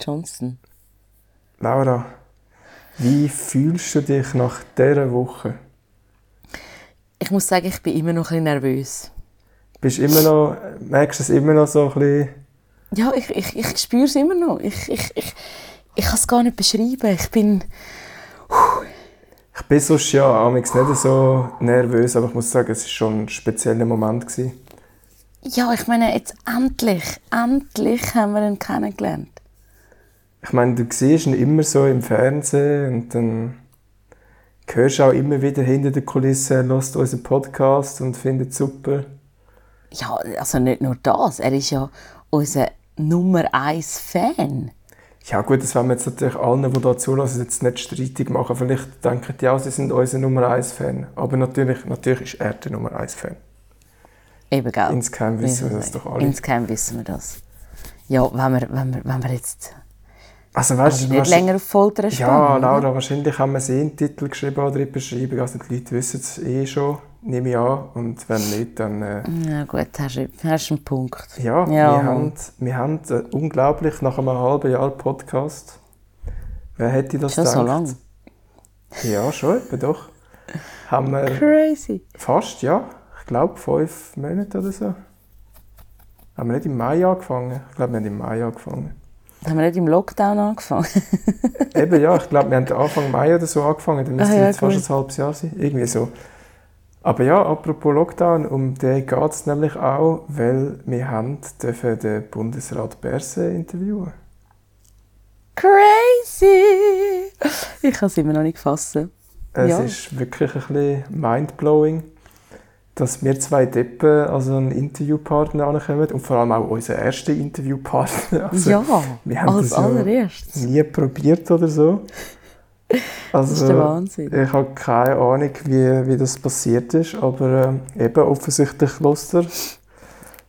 Johnson. Laura, wie fühlst du dich nach dieser Woche? Ich muss sagen, ich bin immer noch ein bisschen nervös. Bist immer noch, merkst du es immer noch so ein bisschen? Ja, ich, ich, ich spüre es immer noch. Ich, ich, ich, ich kann es gar nicht beschreiben. Ich bin... Ich bin sonst ja amigs nicht so nervös, aber ich muss sagen, es war schon ein spezieller Moment. Gewesen. Ja, ich meine, jetzt endlich, endlich haben wir ihn kennengelernt. Ich meine, du siehst ihn immer so im Fernsehen und dann hörst du auch immer wieder hinter der Kulisse, hört unseren Podcast und findet es super. Ja, also nicht nur das, er ist ja unser Nummer 1 Fan. Ja gut, das wollen wir jetzt natürlich allen, die hier zulassen, jetzt nicht streitig machen. Vielleicht denken die auch, sie sind unser Nummer 1 Fan. Aber natürlich, natürlich ist er der Nummer 1 Fan. Eben, gell? Insgeheim wissen wir das doch alle. Insgeheim wissen wir das. Ja, wenn wir, wenn wir, wenn wir jetzt also, weißt, nicht länger auf Folter spannen. Ja, Laura, wahrscheinlich haben wir sie in den Titel geschrieben oder in Beschreibung. Also die Leute wissen es eh schon, nehme ich an. Und wenn nicht, dann... Äh, ja gut, hast du hast einen Punkt. Ja, ja wir, haben, wir haben äh, unglaublich nach einem halben Jahr Podcast. Wer hätte das schon gedacht? so lange? Ja, schon, etwa doch. Haben wir Crazy. Fast, ja. Ich glaube, fünf Monate oder so. Haben wir nicht im Mai angefangen? Ich glaube, wir haben im Mai angefangen. Haben wir nicht im Lockdown angefangen? Eben, ja. Ich glaube, wir haben Anfang Mai oder so angefangen. Dann müsste ah, ja, jetzt fast ein halbes Jahr sein. Irgendwie so. Aber ja, apropos Lockdown, um den geht es nämlich auch, weil wir haben dürfen den Bundesrat Berse interviewen. Crazy! Ich kann es immer noch nicht fassen. Es ja. ist wirklich ein bisschen mindblowing dass wir zwei Deppen also einen Interviewpartner ankommen und vor allem auch unser erster Interviewpartner. Also, ja, wir haben als das allererstes. nie probiert oder so. Also, das ist der Wahnsinn. Ich habe keine Ahnung, wie, wie das passiert ist, aber äh, eben offensichtlich lässt er,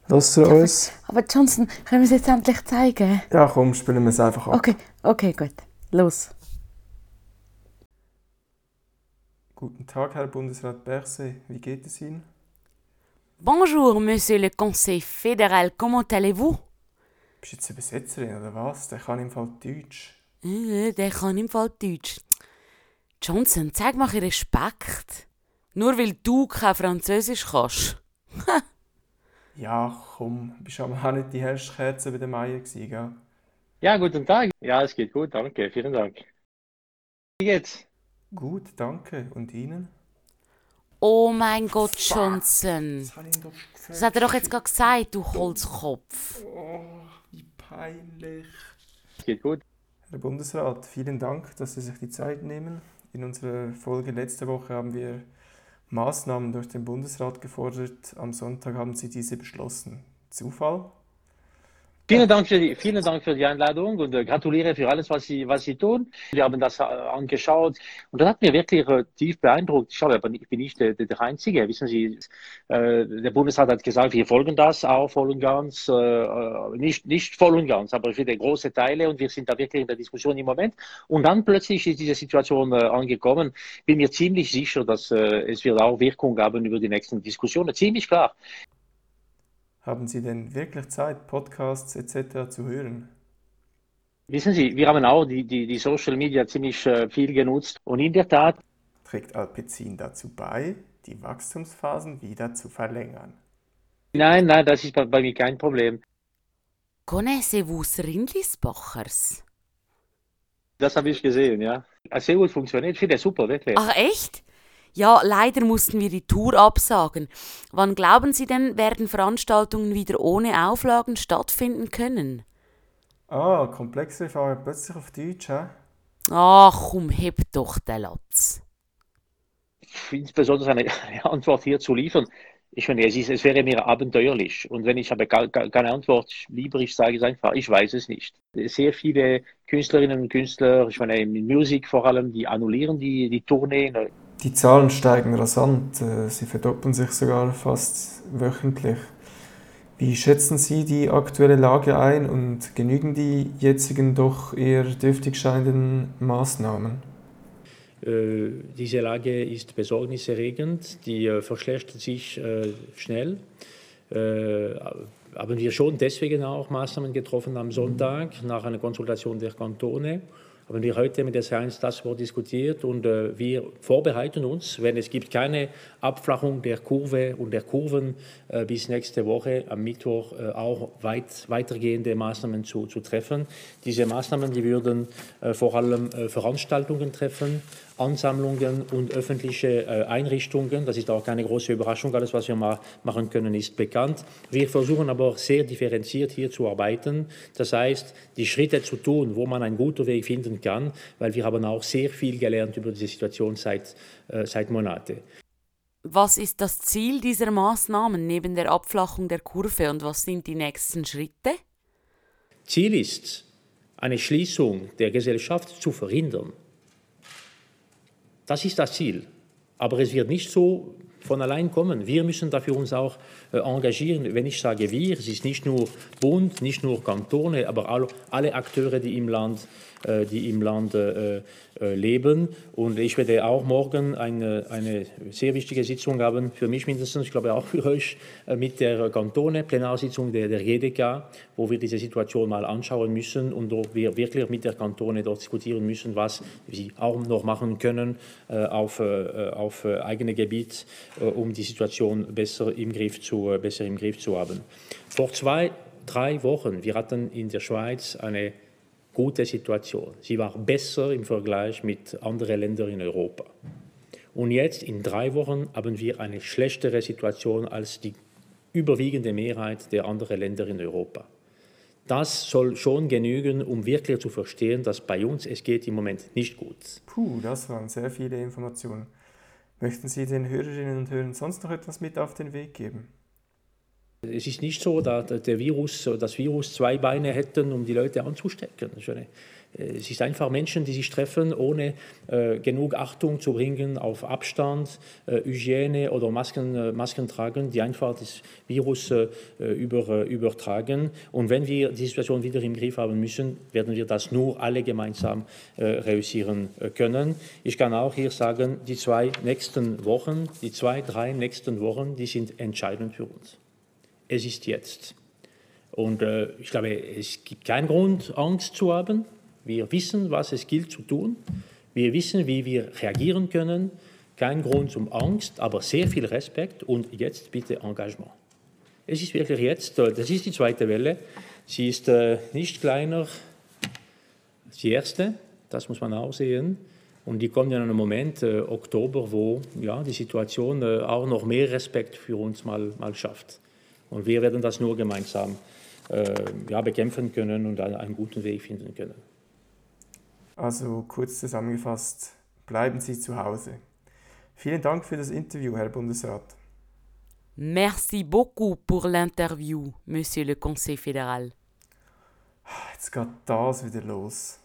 lässt er uns. Aber Johnson, können wir es jetzt endlich zeigen? Ja, komm, spielen wir es einfach ab. Okay, okay, gut. Los. Guten Tag, Herr Bundesrat Berset. Wie geht es Ihnen? Bonjour, Monsieur le Conseil fédéral, comment allez-vous? Bist du jetzt Übersetzerin oder was? Der kann im Fall Deutsch. Äh, der kann im Fall Deutsch. Johnson, zeig mal Respekt. Nur weil du kein Französisch kannst. ja, komm, bist aber auch nicht die hellste Kerze bei der Meier gewesen, gell? Ja, guten Tag. Ja, es geht gut, danke, vielen Dank. Wie geht's? Gut, danke. Und Ihnen? Oh mein Gott, Johnson. Das, das hat er doch jetzt gerade gesagt, du Holzkopf. Oh, wie peinlich. Geht gut. Herr Bundesrat, vielen Dank, dass Sie sich die Zeit nehmen. In unserer Folge letzte Woche haben wir Maßnahmen durch den Bundesrat gefordert. Am Sonntag haben Sie diese beschlossen. Zufall? Vielen Dank für die, vielen Dank für die Einladung und äh, gratuliere für alles, was Sie, was Sie tun. Wir haben das äh, angeschaut und das hat mir wirklich äh, tief beeindruckt. Ich, habe, ich bin nicht der, der Einzige. Wissen Sie, äh, der Bundesrat hat gesagt, wir folgen das auch voll und ganz, äh, äh, nicht, nicht voll und ganz, aber für die große Teile und wir sind da wirklich in der Diskussion im Moment. Und dann plötzlich ist diese Situation angekommen. Bin mir ziemlich sicher, dass es wird auch Wirkung haben über die nächsten Diskussionen. Ziemlich klar. Haben Sie denn wirklich Zeit, Podcasts etc. zu hören? Wissen Sie, wir haben auch die, die, die Social Media ziemlich äh, viel genutzt und in der Tat trägt Alpecin dazu bei, die Wachstumsphasen wieder zu verlängern. Nein, nein, das ist bei, bei mir kein Problem. Connaissez-vous Rindlisbachers? Das habe ich gesehen, ja. Sehr gut funktioniert, ich finde das super, wirklich. Ach echt? Ja, leider mussten wir die Tour absagen. Wann glauben Sie denn, werden Veranstaltungen wieder ohne Auflagen stattfinden können? Ah, komplexe Frage plötzlich auf Deutsch, hä? Ach, komm, heb doch den Latz. Insbesondere eine Antwort hier zu liefern. Ich meine, es, ist, es wäre mir abenteuerlich. Und wenn ich habe keine Antwort, lieber ich sage es einfach, ich weiß es nicht. Sehr viele Künstlerinnen und Künstler, ich meine, in Musik vor allem, die annullieren die, die Tournee. Die Zahlen steigen rasant, äh, sie verdoppeln sich sogar fast wöchentlich. Wie schätzen Sie die aktuelle Lage ein und genügen die jetzigen doch eher dürftig scheinenden Maßnahmen? Äh, diese Lage ist besorgniserregend, die äh, verschlechtert sich schnell. haben wir schon deswegen auch Maßnahmen getroffen am Sonntag nach einer Konsultation der Kantone haben wir heute mit der Science Task Force diskutiert und äh, wir vorbereiten uns, wenn es gibt keine Abflachung der Kurve und der Kurven äh, bis nächste Woche am Mittwoch äh, auch weit, weitergehende Maßnahmen zu, zu treffen. Diese Maßnahmen, die würden äh, vor allem äh, Veranstaltungen treffen, Ansammlungen und öffentliche äh, Einrichtungen. Das ist auch keine große Überraschung. Alles, was wir mal machen können, ist bekannt. Wir versuchen aber sehr differenziert hier zu arbeiten. Das heißt, die Schritte zu tun, wo man einen guten Weg finden kann, weil wir haben auch sehr viel gelernt über diese Situation seit, äh, seit Monaten. Was ist das Ziel dieser Maßnahmen neben der Abflachung der Kurve und was sind die nächsten Schritte? Ziel ist, eine Schließung der Gesellschaft zu verhindern. Das ist das Ziel. Aber es wird nicht so von allein kommen. Wir müssen dafür uns auch äh, engagieren. Wenn ich sage wir, es ist nicht nur Bund, nicht nur Kantone, aber alle, Akteure, die im Land die im Land äh, äh, leben. Und ich werde auch morgen eine, eine sehr wichtige Sitzung haben, für mich mindestens, ich glaube auch für euch, mit der Kantone, Plenarsitzung der, der GDK, wo wir diese Situation mal anschauen müssen und wo wir wirklich mit der Kantone dort diskutieren müssen, was sie auch noch machen können auf, auf eigene Gebiet, um die Situation besser im Griff zu, besser im Griff zu haben. Vor zwei, drei Wochen, wir hatten in der Schweiz eine gute Situation. Sie war besser im Vergleich mit anderen Ländern in Europa. Und jetzt in drei Wochen haben wir eine schlechtere Situation als die überwiegende Mehrheit der anderen Länder in Europa. Das soll schon genügen, um wirklich zu verstehen, dass bei uns es geht im Moment nicht gut. Puh, das waren sehr viele Informationen. Möchten Sie den Hörerinnen und Hörern sonst noch etwas mit auf den Weg geben? Es ist nicht so, dass der Virus, das Virus zwei Beine hätten, um die Leute anzustecken. Es ist einfach Menschen, die sich treffen, ohne äh, genug Achtung zu bringen auf Abstand, äh, Hygiene oder Masken, äh, Masken tragen, die einfach das Virus äh, über, übertragen. Und wenn wir die Situation wieder im Griff haben müssen, werden wir das nur alle gemeinsam äh, realisieren äh, können. Ich kann auch hier sagen, die zwei nächsten Wochen, die zwei, drei nächsten Wochen, die sind entscheidend für uns es ist jetzt. Und äh, ich glaube, es gibt keinen Grund, Angst zu haben. Wir wissen, was es gilt zu tun. Wir wissen, wie wir reagieren können. Kein Grund zum Angst, aber sehr viel Respekt und jetzt bitte Engagement. Es ist wirklich jetzt, äh, das ist die zweite Welle. Sie ist äh, nicht kleiner als die erste, das muss man auch sehen. Und die kommt in einem Moment, äh, Oktober, wo ja, die Situation äh, auch noch mehr Respekt für uns mal, mal schafft. Und wir werden das nur gemeinsam äh, ja, bekämpfen können und einen guten Weg finden können. Also kurz zusammengefasst, bleiben Sie zu Hause. Vielen Dank für das Interview, Herr Bundesrat. Merci beaucoup pour l'interview, Monsieur le Conseil fédéral. Jetzt geht das wieder los.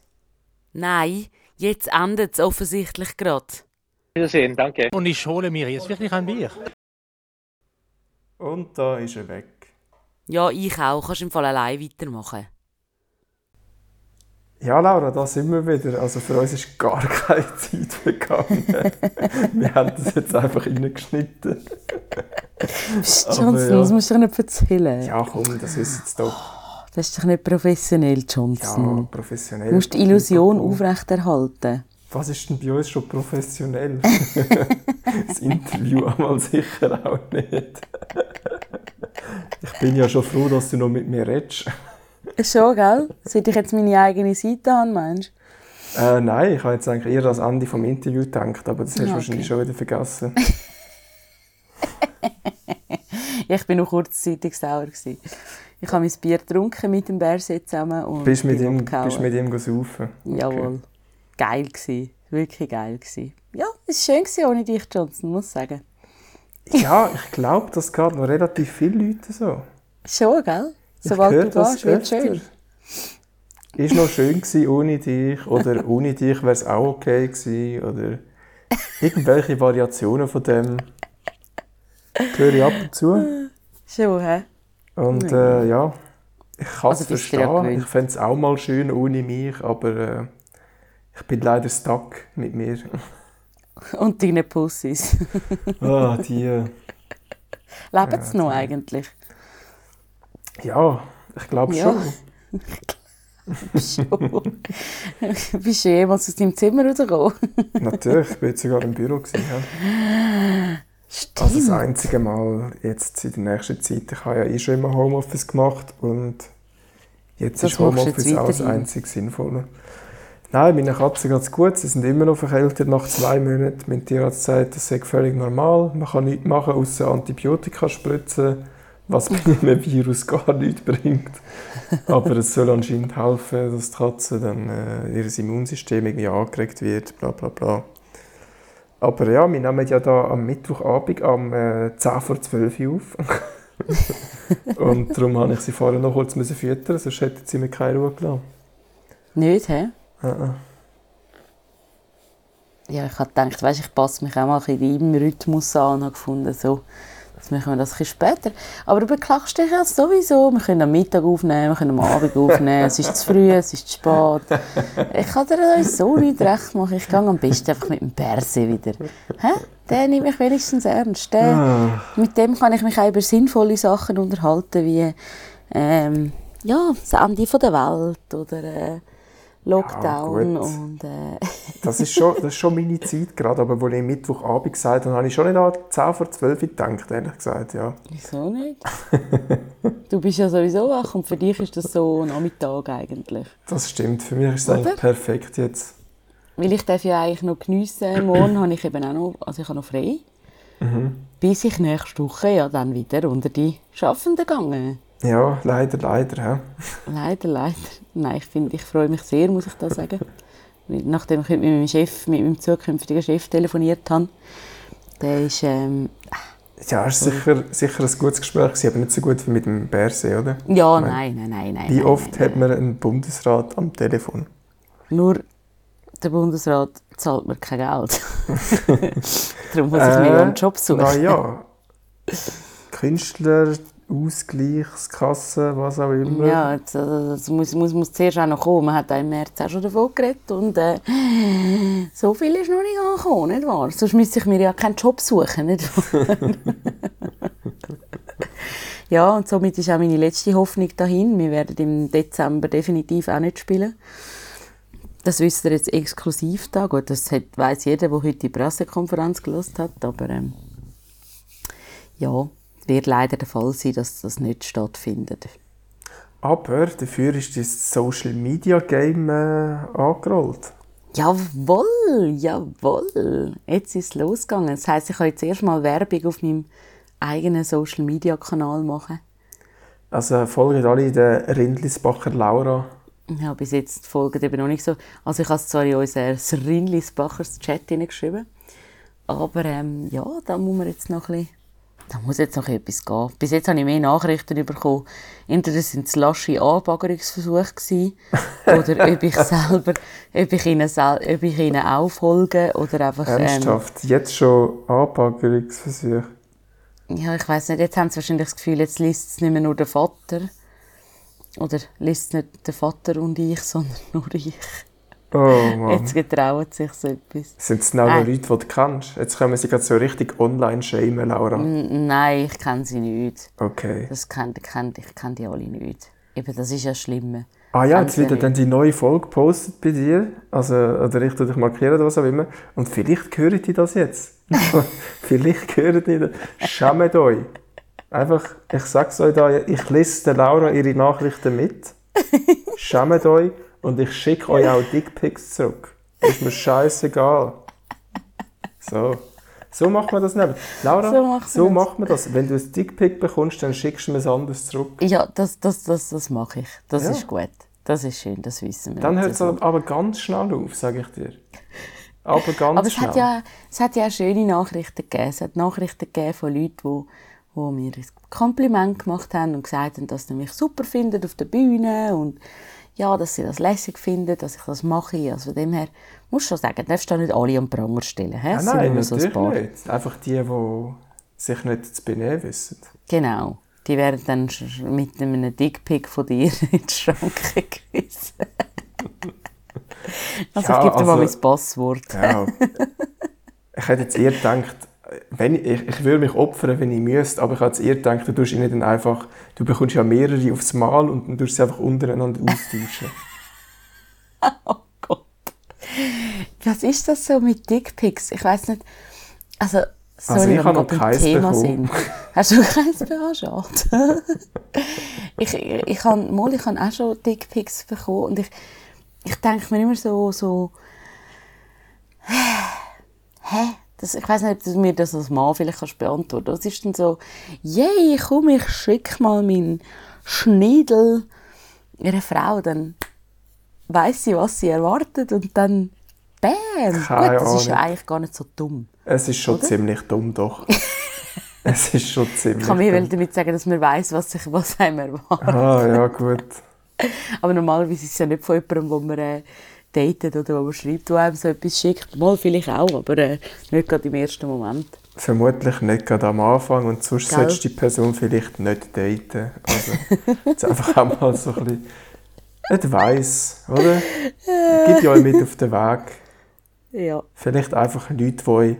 Nein, jetzt endet es offensichtlich gerade. Wiedersehen, danke. Und ich hole mir jetzt wirklich ein Bier. Und da ist er weg. Ja, ich auch. Kannst im Fall allein weitermachen. Ja, Laura, da sind wir wieder. Also für uns ist gar keine Zeit vergangen. wir haben das jetzt einfach reingeschnitten. Psst, Johnson, ja. das musst du doch nicht erzählen. Ja, komm, das ist jetzt doch. Das ist doch nicht professionell, Johnson. Ja, professionell. Du musst die Illusion aufrechterhalten. Was ist denn bei uns schon professionell? das Interview einmal sicher auch nicht. Ich bin ja schon froh, dass du noch mit mir redest. Schon, gell? Sollte ich jetzt meine eigene Seite haben, meinst du? Äh, nein, ich habe jetzt eigentlich eher das Ende vom Interview gedacht, aber das hast du okay. wahrscheinlich schon wieder vergessen. ich bin noch kurzzeitig sauer. Gewesen. Ich habe mein Bier getrunken mit dem Bärset zusammen und bist mit ihm, bist mit ihm saufen? Okay. Jawohl. Geil gewesen. Wirklich geil gewesen. Ja, es war schön ohne dich, Johnson, muss ich sagen. Ja, ich glaube, das geht noch relativ viele Leute so. Schon, gell? Sobald du gehst, wird es schön. Ist noch schön gewesen ohne dich oder ohne dich wäre es auch okay gewesen oder irgendwelche Variationen von dem höre ich ab und zu. Schon, hä? Und äh, ja, ich kann es also verstehen. Ich fände es auch mal schön ohne mich, aber äh, ich bin leider stuck mit mir. Und deine Ja, ich glaube Ja. schon. Schon. Bist du jemals aus deinem Zimmer rausgekommen? Natürlich, ich war jetzt sogar im Büro. Gewesen, ja. Also das Stimmt. einzige Mal jetzt in der nächsten Zeit. Ich habe ja eh schon immer Homeoffice gemacht und jetzt Das ist Homeoffice auch das einzig Sinnvolle. Nein, meine Katzen geht es gut. Sie sind immer noch verkältet nach zwei Monaten. Mein Tierarzt sagt, das sei völlig normal. Man kann nichts machen, außer Antibiotika spritzen, was bei einem Virus gar nichts bringt. Aber es soll anscheinend helfen, dass die Katze dann äh, ihr Immunsystem irgendwie angeregt wird, bla bla bla. Aber ja, wir nehmen ja da am Mittwochabend am äh, 10 vor 12 Uhr auf. Und darum habe ich sie vorher noch kurz füttern, sonst hätten sie mir keine Ruhe gelassen. Nicht, hä? Äh. Ja, ich habe gedacht, weißt, ich passe mich auch mal ein bisschen deinem Rhythmus an und habe gefunden, so, jetzt machen wir das ein bisschen später. Aber du beklagst dich ja sowieso. Wir können am Mittag aufnehmen, wir können am Abend aufnehmen. es ist zu früh, es ist zu spät. Ich kann dir so nicht recht machen. Ich gehe am besten einfach mit dem Perse wieder. Hä? Der nimmt mich wenigstens ernst. Der, Ah, mit dem kann ich mich auch über sinnvolle Sachen unterhalten, wie ähm, ja, das Ende der Welt oder äh, Lockdown gut. und äh, das, ist schon, das ist schon meine Zeit gerade, aber als ich Mittwochabend gesagt habe, habe ich schon nicht an 10 vor 12 Uhr gedacht, ehrlich gesagt, ja. Wieso nicht? du bist ja sowieso wach und für dich ist das so Nachmittag eigentlich. Das stimmt, für mich ist es eigentlich perfekt jetzt. Weil ich darf ja eigentlich noch geniessen. Morgen habe ich eben auch noch, also ich habe noch frei. Bis ich nächste Woche ja dann wieder unter die Schaffenden gegangen. Ja, leider, leider. He? Leider, leider. Nein, ich finde, ich freue mich sehr, muss ich da sagen. Nachdem ich mit meinem Chef, mit meinem zukünftigen Chef telefoniert habe, der ist, ähm, Ja, es war sicher, sicher ein gutes Gespräch, gewesen, aber nicht so gut wie mit dem Berse, oder? ja, Nein. nein, nein, nein, nein. Wie nein, oft nein, hat man einen Bundesrat am Telefon? Nur der Bundesrat zahlt mir kein Geld. Darum muss ich mir Äh, ja einen Job suchen. Na ja. Künstler, Ausgleichskasse, was auch immer. Ja, jetzt, äh, das muss, muss, muss zuerst auch noch kommen. Man hat im März auch schon davon geredet. Und äh, so viel ist noch nicht angekommen, nicht wahr? Sonst müsste ich mir ja keinen Job suchen, nicht wahr? ja, und somit ist auch meine letzte Hoffnung dahin. Wir werden im Dezember definitiv auch nicht spielen. Das wisst ihr jetzt exklusiv da. Gut, das weiss jeder, der heute die Pressekonferenz gelost hat. Aber ähm, ja, wird leider der Fall sein, dass das nicht stattfindet. Aber dafür ist das Social Media Game äh, angerollt. Jawohl, jawohl. Jetzt ist es losgegangen. Das heisst, ich kann jetzt erst mal Werbung auf meinem eigenen Social Media Kanal machen. Also folgen alle der Rindlisbacher Laura. Ja, bis jetzt folgt eben noch nicht so. Also ich habe es zwar in unser Rinlisbachers Chat hineingeschrieben, aber ähm, ja, da muss man jetzt noch ein bisschen, da muss jetzt noch etwas gehen. Bis jetzt habe ich mehr Nachrichten bekommen. Entweder sind es lasche Anbaggerungsversuche gewesen, oder ob ich selber, ob ich ihnen, sel ob ich ihnen auch folge oder einfach... Ähm, Ernsthaft, jetzt schon Anbaggerungsversuche. ja, ich weiß nicht, jetzt haben sie wahrscheinlich das Gefühl, jetzt liest es nicht mehr nur der Vater. Oder liest es nicht der Vater und ich, sondern nur ich. Oh. Jetzt getrauen sich so etwas. Sind es auch noch Äh. Leute, die du kennst? Jetzt können sie gerade so richtig online shamen, Laura. N- Nein, ich kenne sie nicht. Okay. Das kennt, kennt, ich kenne die alle nicht. Eben, das ist ja das Schlimme. Ah ja, jetzt wird dann die neue Folge gepostet bei dir. Also, oder ich dich markieren oder was auch immer. Und vielleicht hören die das jetzt. vielleicht hören die das. Schämt euch. Einfach, ich sag's euch da, ich lese Laura ihre Nachrichten mit. Schämt euch und ich schicke euch auch Dickpics zurück. Ist mir scheißegal. So. So macht man das nicht. Laura, So macht so das. macht man das. Wenn du ein Dickpic bekommst, dann schickst du mir es anders zurück. Ja, das, das, das, das mache ich. Das Ja. ist gut. Das ist schön, das wissen wir. Dann hört es aber ganz schnell auf, sage ich dir. Aber ganz Aber es schnell. hat, ja, es hat ja auch schöne Nachrichten gegeben. Es hat Nachrichten gegeben von Leuten, die, die mir ein Kompliment gemacht haben und gesagt haben, dass sie mich super finden auf der Bühne und ja, dass sie das lässig finden, dass ich das mache. Also von dem her, muss schon sagen, darfst du nicht alle am Pranger stellen. He? Ja, nein, nur so ein paar. nicht. Einfach die, die sich nicht zu benehmen wissen. Genau. Die werden dann mit einem Dickpick von dir in die Schranke gewiesen. also Ja, ich gebe dir mal also- mein Passwort. Ja. ich hätte jetzt eher gedacht, wenn ich, ich, ich würde mich opfern, wenn ich müsste, aber ich habe jetzt eher gedacht, du tust ihnen dann einfach, du bekommst ja mehrere aufs Mal und dann tust du sie einfach untereinander austauschen. oh Gott. Was ist das so mit Dickpics? Ich weiß nicht, also, sorry, Also ich habe noch keins Thema bekommen. sind. Hast du keins bekommen? Schade. ich, ich, habe, mal, ich habe auch schon Dickpics bekommen und ich, ich denke mir immer so, so hä? Das, ich weiß nicht, ob du mir das als Mann vielleicht kannst beantworten kannst. Das ist dann so, yay, komm, ich schicke mal meinen Schniedel ihrer Frau, dann weiß sie, was sie erwartet und dann bam. Keine Gut, das ist ja Ahnung. eigentlich gar nicht so dumm. Es ist schon Oder? ziemlich dumm, doch. es ist schon ziemlich Ich kann mir damit sagen, dass man weiß, was sich was einem erwartet. Ah, ja, gut. Aber normalerweise ist es ja nicht von jemandem, wo man äh, datet oder wo man schreibt, der einem so etwas schickt. Mal vielleicht auch, aber äh, nicht gerade im ersten Moment. Vermutlich nicht gerade am Anfang und sonst Gell? solltest du die Person vielleicht nicht daten. Also, jetzt einfach auch mal so ein bisschen nicht weiss, oder? Gib ja euch mit auf den Weg. Ja. Vielleicht einfach Leute, die euch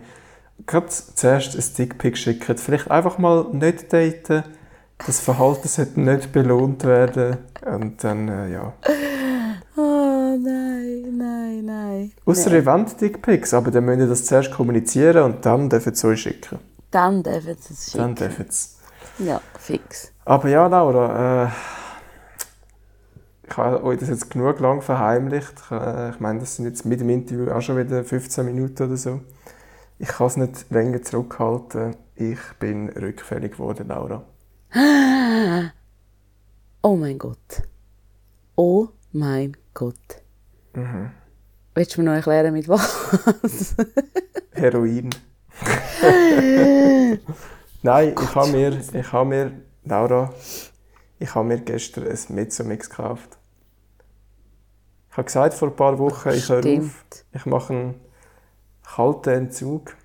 gerade zuerst ein Dickpick schicken. Vielleicht einfach mal nicht daten. Das Verhalten sollte nicht belohnt werden. Und dann, äh, ja. Nein. Außer ihr wollt Dickpics, aber dann müsst ihr das zuerst kommunizieren und dann dürfen sie euch schicken. Dann dürfen sie es Dann schicken. dürfen sie Ja, fix. Aber ja, Laura, äh, ich habe euch das jetzt genug lang verheimlicht. Ich, äh, ich meine, das sind jetzt mit dem Interview auch schon wieder 15 Minuten oder so. Ich kann es nicht länger zurückhalten. Ich bin rückfällig geworden, Laura. Oh mein Gott. Oh mein Gott. Mhm. Willst du mir noch erklären, mit was? Heroin. Nein, ich habe mir, ich habe mir, Laura, ich habe mir gestern ein Mezzomix gekauft. Ich habe gesagt vor ein paar Wochen, ich höre auf, ich mache einen kalten Entzug.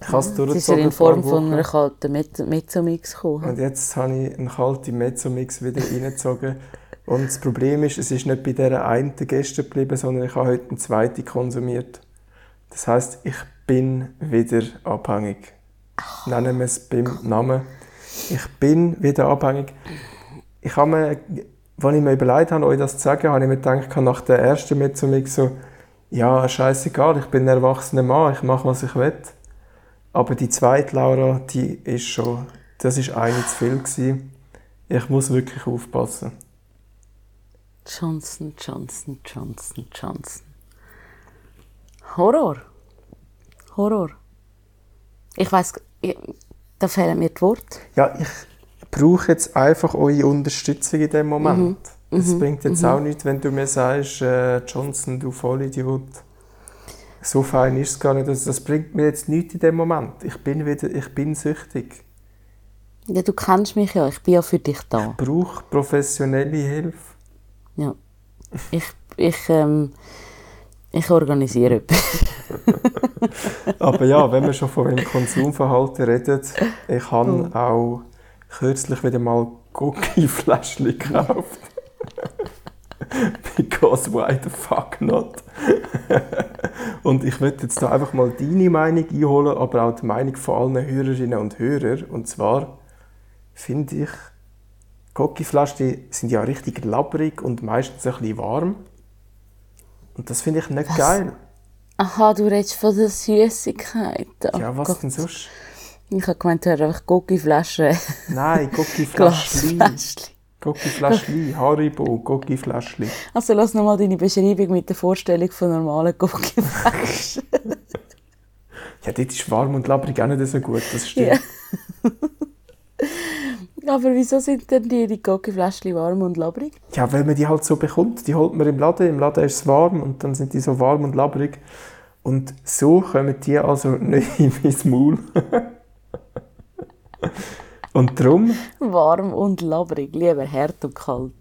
Ich habe es ist ja durchgezogen in ein Form von Wochen. einer kalten Mezzomix gekommen. Und jetzt habe ich einen kalten Mezzomix wieder reingezogen. Und das Problem ist, es ist nicht bei dieser einen gestern geblieben, sondern ich habe heute einen zweiten konsumiert. Das heißt, ich bin wieder abhängig. Nennen wir es beim Namen. Ich bin wieder abhängig. Ich habe mir, als ich mir überlegt habe, euch das zu sagen, habe ich mir gedacht, nach der ersten Mezzomix so, ja, scheißegal, ich bin ein erwachsener Mann, ich mache, was ich will. Aber die zweite Laura, die ist schon, das ist eine zu viel gewesen. Ich muss wirklich aufpassen. Johnson, Johnson, Johnson, Johnson. Horror. Horror. Ich weiß, da fehlen mir die Worte. Ja, ich brauche jetzt einfach eure Unterstützung in dem Moment. Es bringt jetzt auch nichts, wenn du mir sagst, äh, Johnson, du Vollidiot. So fein ist es gar nicht. Das, das bringt mir jetzt nichts in dem Moment. Ich bin wieder, ich bin süchtig. Ja, du kennst mich ja, ich bin ja für dich da. Ich brauche professionelle Hilfe. Ja. Ich, ich, ähm, ich organisiere etwas. Aber ja, wenn wir schon von dem Konsumverhalten reden, ich habe auch kürzlich wieder mal Gucci-Fläschchen gekauft. Because why the fuck not? und ich möchte jetzt da einfach mal deine Meinung einholen, aber auch die Meinung von allen Hörerinnen und Hörern. Und zwar finde ich, Gucci-Fläschchen sind ja richtig labbrig und meistens ein bisschen warm. Und das finde ich nicht geil. Aha, du redest von der Süßigkeit. Oh Ja, was Gott. denn sonst? Ich habe gemeint, du hast einfach Gucci-Flaschen, Nein. Glasfläschchen. Gucci-Fläschchen, Haribo, Gucci-Fläschchen. Also lass nochmal deine Beschreibung mit der Vorstellung von normalen Gucci-Flaschen. Ja, dort ist warm und labbrig auch nicht so gut, das stimmt. Aber wieso sind denn die, die Gucci-Fläschchen warm und labrig? Ja. weil man die halt so bekommt. Die holt man im Laden, im Laden ist es warm und dann sind die so warm und labbrig. Und so kommen die also nicht in mein Maul. und darum, Warm und labrig, lieber hart und kalt.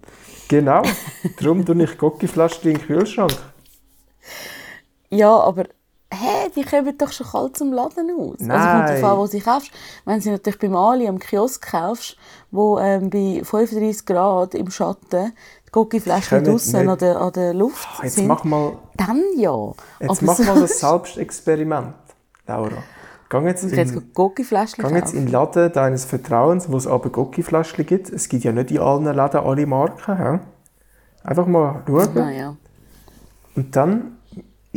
genau, darum tue ich Gucci-Fläschchen in den Kühlschrank. Ja, aber hä, die kommen doch schon kalt zum Laden aus. Also kommt Nein. darauf an, wo sie kaufst. Wenn sie natürlich beim Ali am Kiosk kaufst, wo ähm, bei 35 Grad im Schatten die können draussen nicht- an der, an der Luft Jetzt sind, mach mal, dann ja. jetzt aber mach so- mal das Selbstexperiment, Laura. Geh jetzt jetzt in, Goggi-Fläschchen geh jetzt in den Laden deines Vertrauens, wo es aber Goggi-Fläschchen gibt. Es gibt ja nicht in allen Läden alle Marken. He? Einfach mal schauen. Naja. Und dann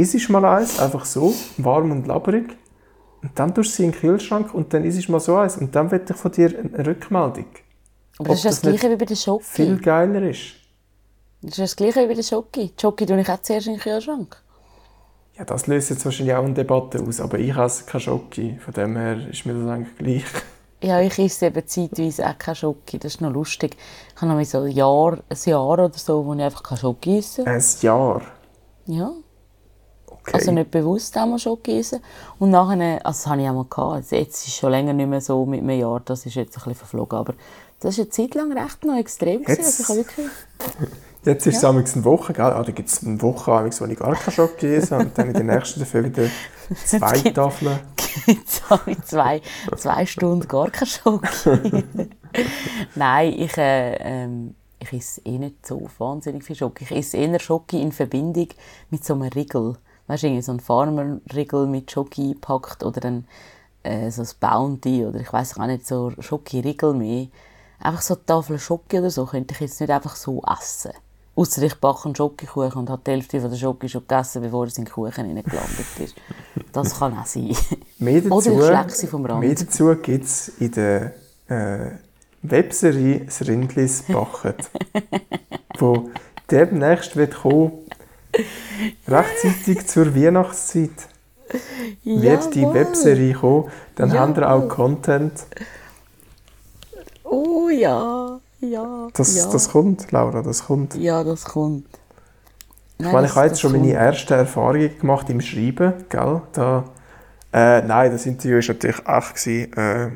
isst mal eins, einfach so, warm und labberig. Und dann tust du sie in den Kühlschrank und dann isst mal so eins. Und dann will ich von dir eine Rückmeldung. Aber das ist das, das Gleiche wie bei der Schoki. Viel geiler ist. Das ist das Gleiche wie bei der Schoki. Schoki tue ich auch zuerst in den Kühlschrank. Ja, das löst jetzt wahrscheinlich auch eine Debatte aus, aber ich esse keine Schoki. Von dem her ist mir das eigentlich gleich. Ja, ich esse eben zeitweise auch keine Schoki. Das ist noch lustig. Ich habe noch so ein Jahr, ein Jahr oder so, wo ich einfach keine Schoki esse. Ein Jahr. Ja. Okay. Also nicht bewusst einmal Schoki essen. Und nachher, also das habe ich auch mal gehabt. Also Jetzt ist es schon länger nicht mehr so mit einem Jahr. Das ist jetzt ein bisschen verflogen. Aber das war eine Zeit lang recht noch extrem. Jetzt- Also ich habe wirklich... Jetzt ist es ja. eine Woche, gell? Ah, da gibt es eine Woche, wo ich gar keine Schoki esse und dann in der nächsten dafür wieder zwei gibt- Tafeln. Jetzt habe ich zwei, zwei Stunden gar keine Schoki. Nein, ich, äh, ähm, ich esse eh nicht so wahnsinnig viel Schoki. Ich esse eher Schoki in Verbindung mit so einem Riegel. Weißt irgendwie so ein Farmer-Riegel mit Schoki gepackt oder dann äh, so ein Bounty oder ich weiß auch nicht, so Schoki-Riegel mehr. Einfach so eine Tafel Schoki oder so könnte ich jetzt nicht einfach so essen. Ausser ich backe einen Schokokuchen und habe die Hälfte von der Schoki schon gegessen, bevor es in den Kuchen hineingelandet ist. Das kann auch sein. Mehr dazu, Oder ich schlecke sie vom Rand. Mehr dazu gibt es in der äh, Webserie «Das Rindlis bachet», wo demnächst wird kommen, rechtzeitig zur Weihnachtszeit wird die Jawohl. Webserie kommen. Dann haben wir auch Content. Oh ja, ja. Das, ja. das kommt, Laura, das kommt. ja, das kommt. Ich meine, ich habe jetzt schon meine ersten Erfahrungen gemacht im Schreiben, gell? Da, äh, nein, das Interview war natürlich echt. Gewesen, äh,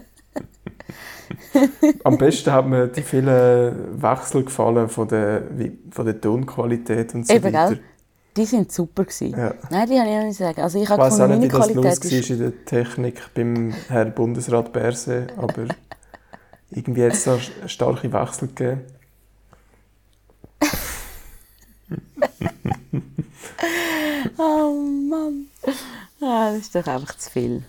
am besten hat mir die vielen Wechsel gefallen von der, von der Tonqualität und so Eben, weiter. gell? Die sind super gewesen. Ja. Nein, die habe ich auch nicht sagen. Also ich Ich weiß auch nicht, wie das los war ist... in der Technik beim Herrn Bundesrat Berse, aber irgendwie hat es da starke Wechsel gegeben. Oh Mann. Ah, das ist doch einfach zu viel.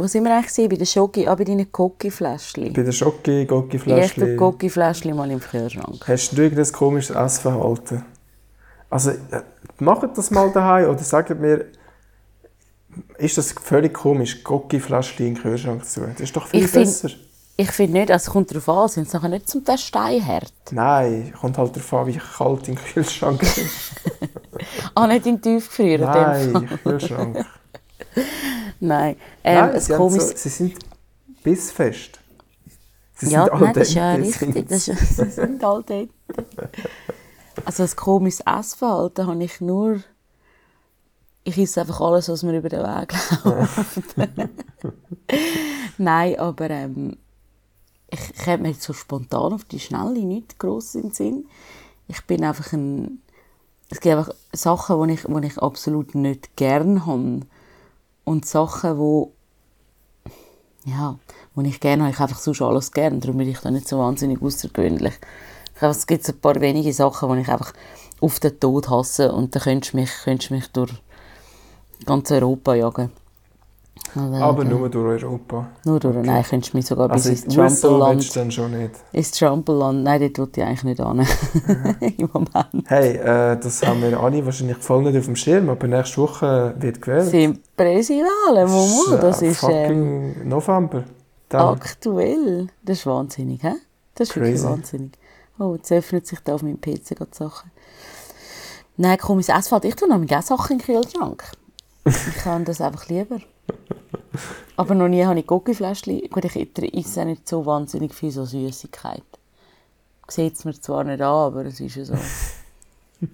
Wo sind wir eigentlich? Bei den Schoki, ah, bei deinen Cocky-Fläschchen. Bei der Schocke, Ich esse Gocki-Fläschchen. Cocky-Fläschchen mal im Kühlschrank. Hast du irgendein komisches Essverhalten? Also, äh, macht das mal daheim oder sagt mir, ist das völlig komisch, Gocki-Fläschchen in den Kühlschrank zu tun? Das ist doch viel Ich find- besser. Ich finde nicht, also es kommt darauf an, sind es nachher nicht zum Teil steinhart. Nein, kommt halt darauf an, wie kalt im Kühlschrank ist. Ah, nicht in den Tiefgefrier. in dem Fall. Nein, Kühlschrank. Nein. Ähm, Nein, ein sie, komisch... so, sie sind bissfest. Sie Ja, sind nein, das ist ja richtig. Das sie. ist, das sind all dort. Also ein komisches Essverhalten habe ich nur... Ich esse einfach alles, was mir über den Weg läuft. Nein, aber ähm, ich, ich habe mir jetzt so spontan auf die Schnelle nicht gross in den Sinn. Ich bin einfach ein... Es gibt einfach Sachen, die ich, die ich absolut nicht gern habe. Und Sachen, die ja, wo ich gerne habe, ich einfach sonst alles gerne, darum bin ich da nicht so wahnsinnig außergewöhnlich. Ich habe, es gibt ein paar wenige Sachen, die ich einfach auf den Tod hasse und dann könntest du mich, könntest mich durch ganz Europa jagen. Also, Aber nur durch Europa. nur durch, nein, könntest du mich sogar Also bis in ins Trumpeland, du dann schon nicht. ins Trumpeland, nein, dort will ich eigentlich nicht hin. Im Moment. Hey, äh, das haben wir alle wahrscheinlich voll nicht auf dem Schirm, aber nächste Woche wird gewählt. sind Präsidiale, Momo, das äh, ist ähm, fucking November. Dann. aktuell. Das ist wahnsinnig, hä? Das ist wirklich Crazy. wahnsinnig. Oh, jetzt öffnet sich da auf meinem PC gerade Sachen. Nein, komm, ins Asphalt. Ich tue nämlich auch Sachen in den Kühlschrank. Ich kann das einfach lieber. Aber noch nie habe ich Guggelfläschchen. Gut, ich esse nicht so wahnsinnig viel so Süßigkeit. Sieht es mir zwar nicht an, aber es ist ja so.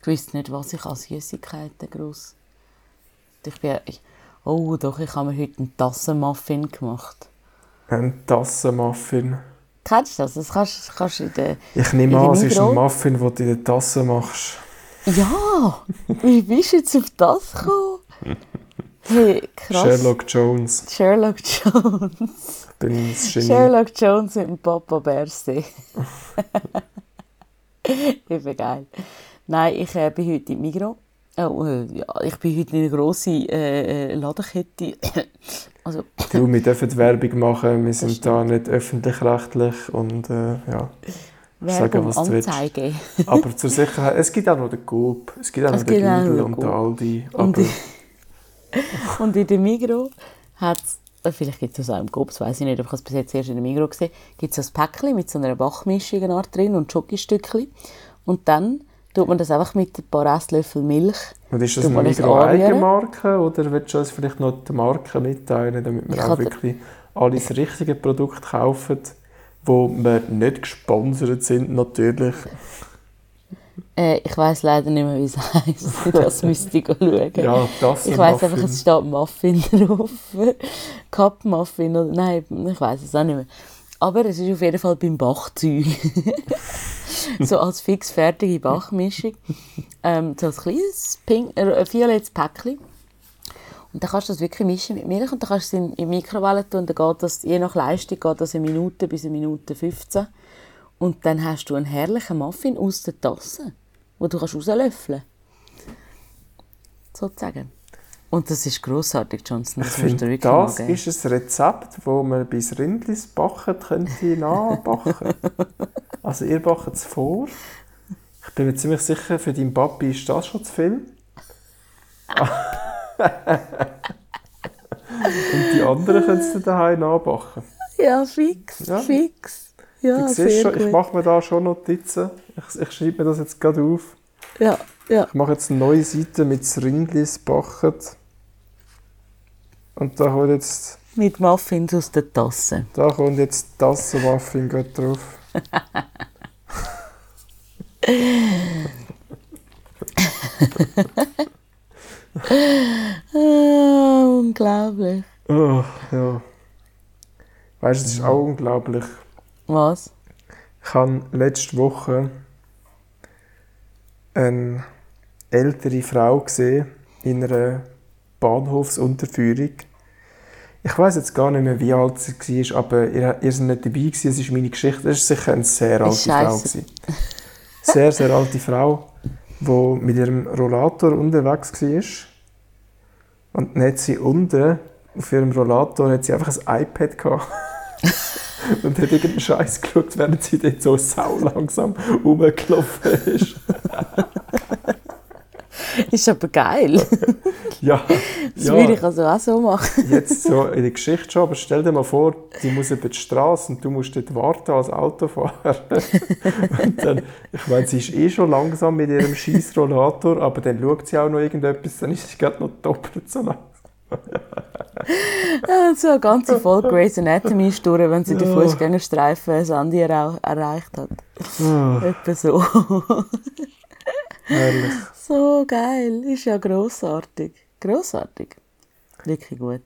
Ich wüsste nicht, was ich als Süßigkeiten gross. Ich bin, ich, oh doch, ich habe mir heute einen Tassenmuffin gemacht. Ein Tassenmuffin. Kennst du das? Das kannst, kannst du in der... Ich nehme In an, es ist ein? Muffin, den du in der Tasse machst. Ja! Wie bist du jetzt auf das gekommen? Hey, krass. Sherlock Jones. Sherlock Jones. Ich bin ein Genie. Sherlock Jones mit dem Papa Berse. Eben geil. Nein, ich äh, bin heute im Migros Oh, äh, ja, ich bin heute in einer grossen äh, äh Ladenkette. also, du, wir dürfen Werbung machen, wir sind da nicht öffentlich-rechtlich und äh, ja. Werbung, sagen, was Anzeige. du Aber zur Sicherheit, es gibt auch noch den Coop, es gibt auch noch den Lidl und den Aldi. Und, und in der Migros hat es, äh, vielleicht gibt es auch im Coop, das weiß ich nicht, aber ich habe es bis jetzt erst in der Migros gesehen, gibt es ein Päckchen mit so einer Bachmischung drin und Schokostückchen. Und dann tut man das einfach mit ein paar Esslöffel Milch. Und ist das eine Migros-Eigenmarke oder willst du uns vielleicht noch die Marke mitteilen, damit wir ich auch wirklich alles richtige Produkt kaufen, wo wir nicht gesponsert sind, natürlich? Äh, ich weiß leider nicht mehr, wie es heisst. Das müsste ich schauen. Ja, das Ich weiß einfach, es steht Muffin drauf. Cup Muffin oder nein, ich weiß es auch nicht mehr. Aber es ist auf jeden Fall beim Bachzeug. so als fix fertige Bachmischung. Ähm, so ein kleines pink, äh, violettes Päckchen. Und dann kannst du das wirklich mischen mit Milch und dann kannst du es in, in die Mikrowelle tun. Dann geht das, je nach Leistung geht das eine Minute bis eine Minute 15. Und dann hast du einen herrlichen Muffin aus der Tasse, wo du kannst rauslöffeln kannst. Sozusagen. Und das ist grossartig, Johnson. Das, ich find, das ist ein Rezept, das man bei Rindlis backen könnte nachbacken. also ihr backt es vor. Ich bin mir ziemlich sicher, für deinen Papi ist das schon zu viel. Und die anderen können es daheim nachbacken. Ja, fix, ja. fix. Ja, du siehst schon, ich mache mir da schon Notizen. Ich, ich schreibe mir das jetzt gerade auf. Ja, ja. Ich mache jetzt eine neue Seite mit Rindlis backen. Und da kommt jetzt. Mit Muffins aus der Tasse. Da kommt jetzt Tassenmuffin drauf. ah, unglaublich. Oh, ja. Weißt du, es ist auch unglaublich. Was? Ich habe letzte Woche eine ältere Frau gesehen in einer Bahnhofsunterführung. Ich weiß jetzt gar nicht mehr, wie alt sie war, aber ihr, ihr seid nicht dabei gewesen, es ist meine Geschichte. Es war sicher eine sehr alte Frau. Gewesen. Sehr, sehr alte Frau, die mit ihrem Rollator unterwegs war. Und dann hat sie unten auf ihrem Rollator hat sie einfach ein iPad gehabt. und hat irgendeinen Scheiß geschaut, während sie dort so sau langsam rumgelaufen ist. ist aber geil. ja. Das ja. würde ich also auch so machen. Jetzt so in der Geschichte schon, aber stell dir mal vor, die muss über die Straße und du musst dort warten als Autofahrer. und dann, ich meine, sie ist eh schon langsam mit ihrem Schießrollator, aber dann schaut sie auch noch irgendetwas, dann ist sie gerade noch doppelt so ja, so eine ganze Folge Grey's Anatomy ist durch, wenn sie ja. den Fußgängerstreifen Sandy erreicht hat. Ja. Etwa so. Herrlich. So geil. Ist ja grossartig. Grossartig. Wirklich gut.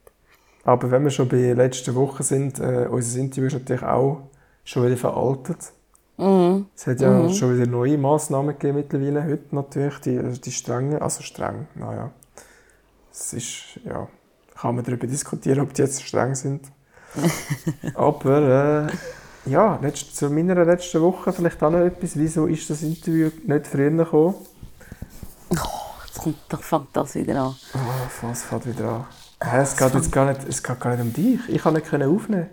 Aber wenn wir schon bei der letzten Woche sind, äh, unser Interview ist natürlich auch schon wieder veraltet. Mhm. Es hat ja mhm. schon wieder neue Massnahmen gegeben mittlerweile, heute natürlich, die, die strengen, also streng, naja. Es ist, ja, kann man darüber diskutieren, ob die jetzt streng sind. Aber, äh, ja, letzt, zu meiner letzten Woche vielleicht auch noch etwas, wieso ist das Interview nicht früher gekommen? Oh, jetzt kommt, da fängt das wieder an. Oh, was fängt wieder an? Ja, es, geht jetzt gar nicht, es geht gar nicht um dich. Ich konnte nicht aufnehmen.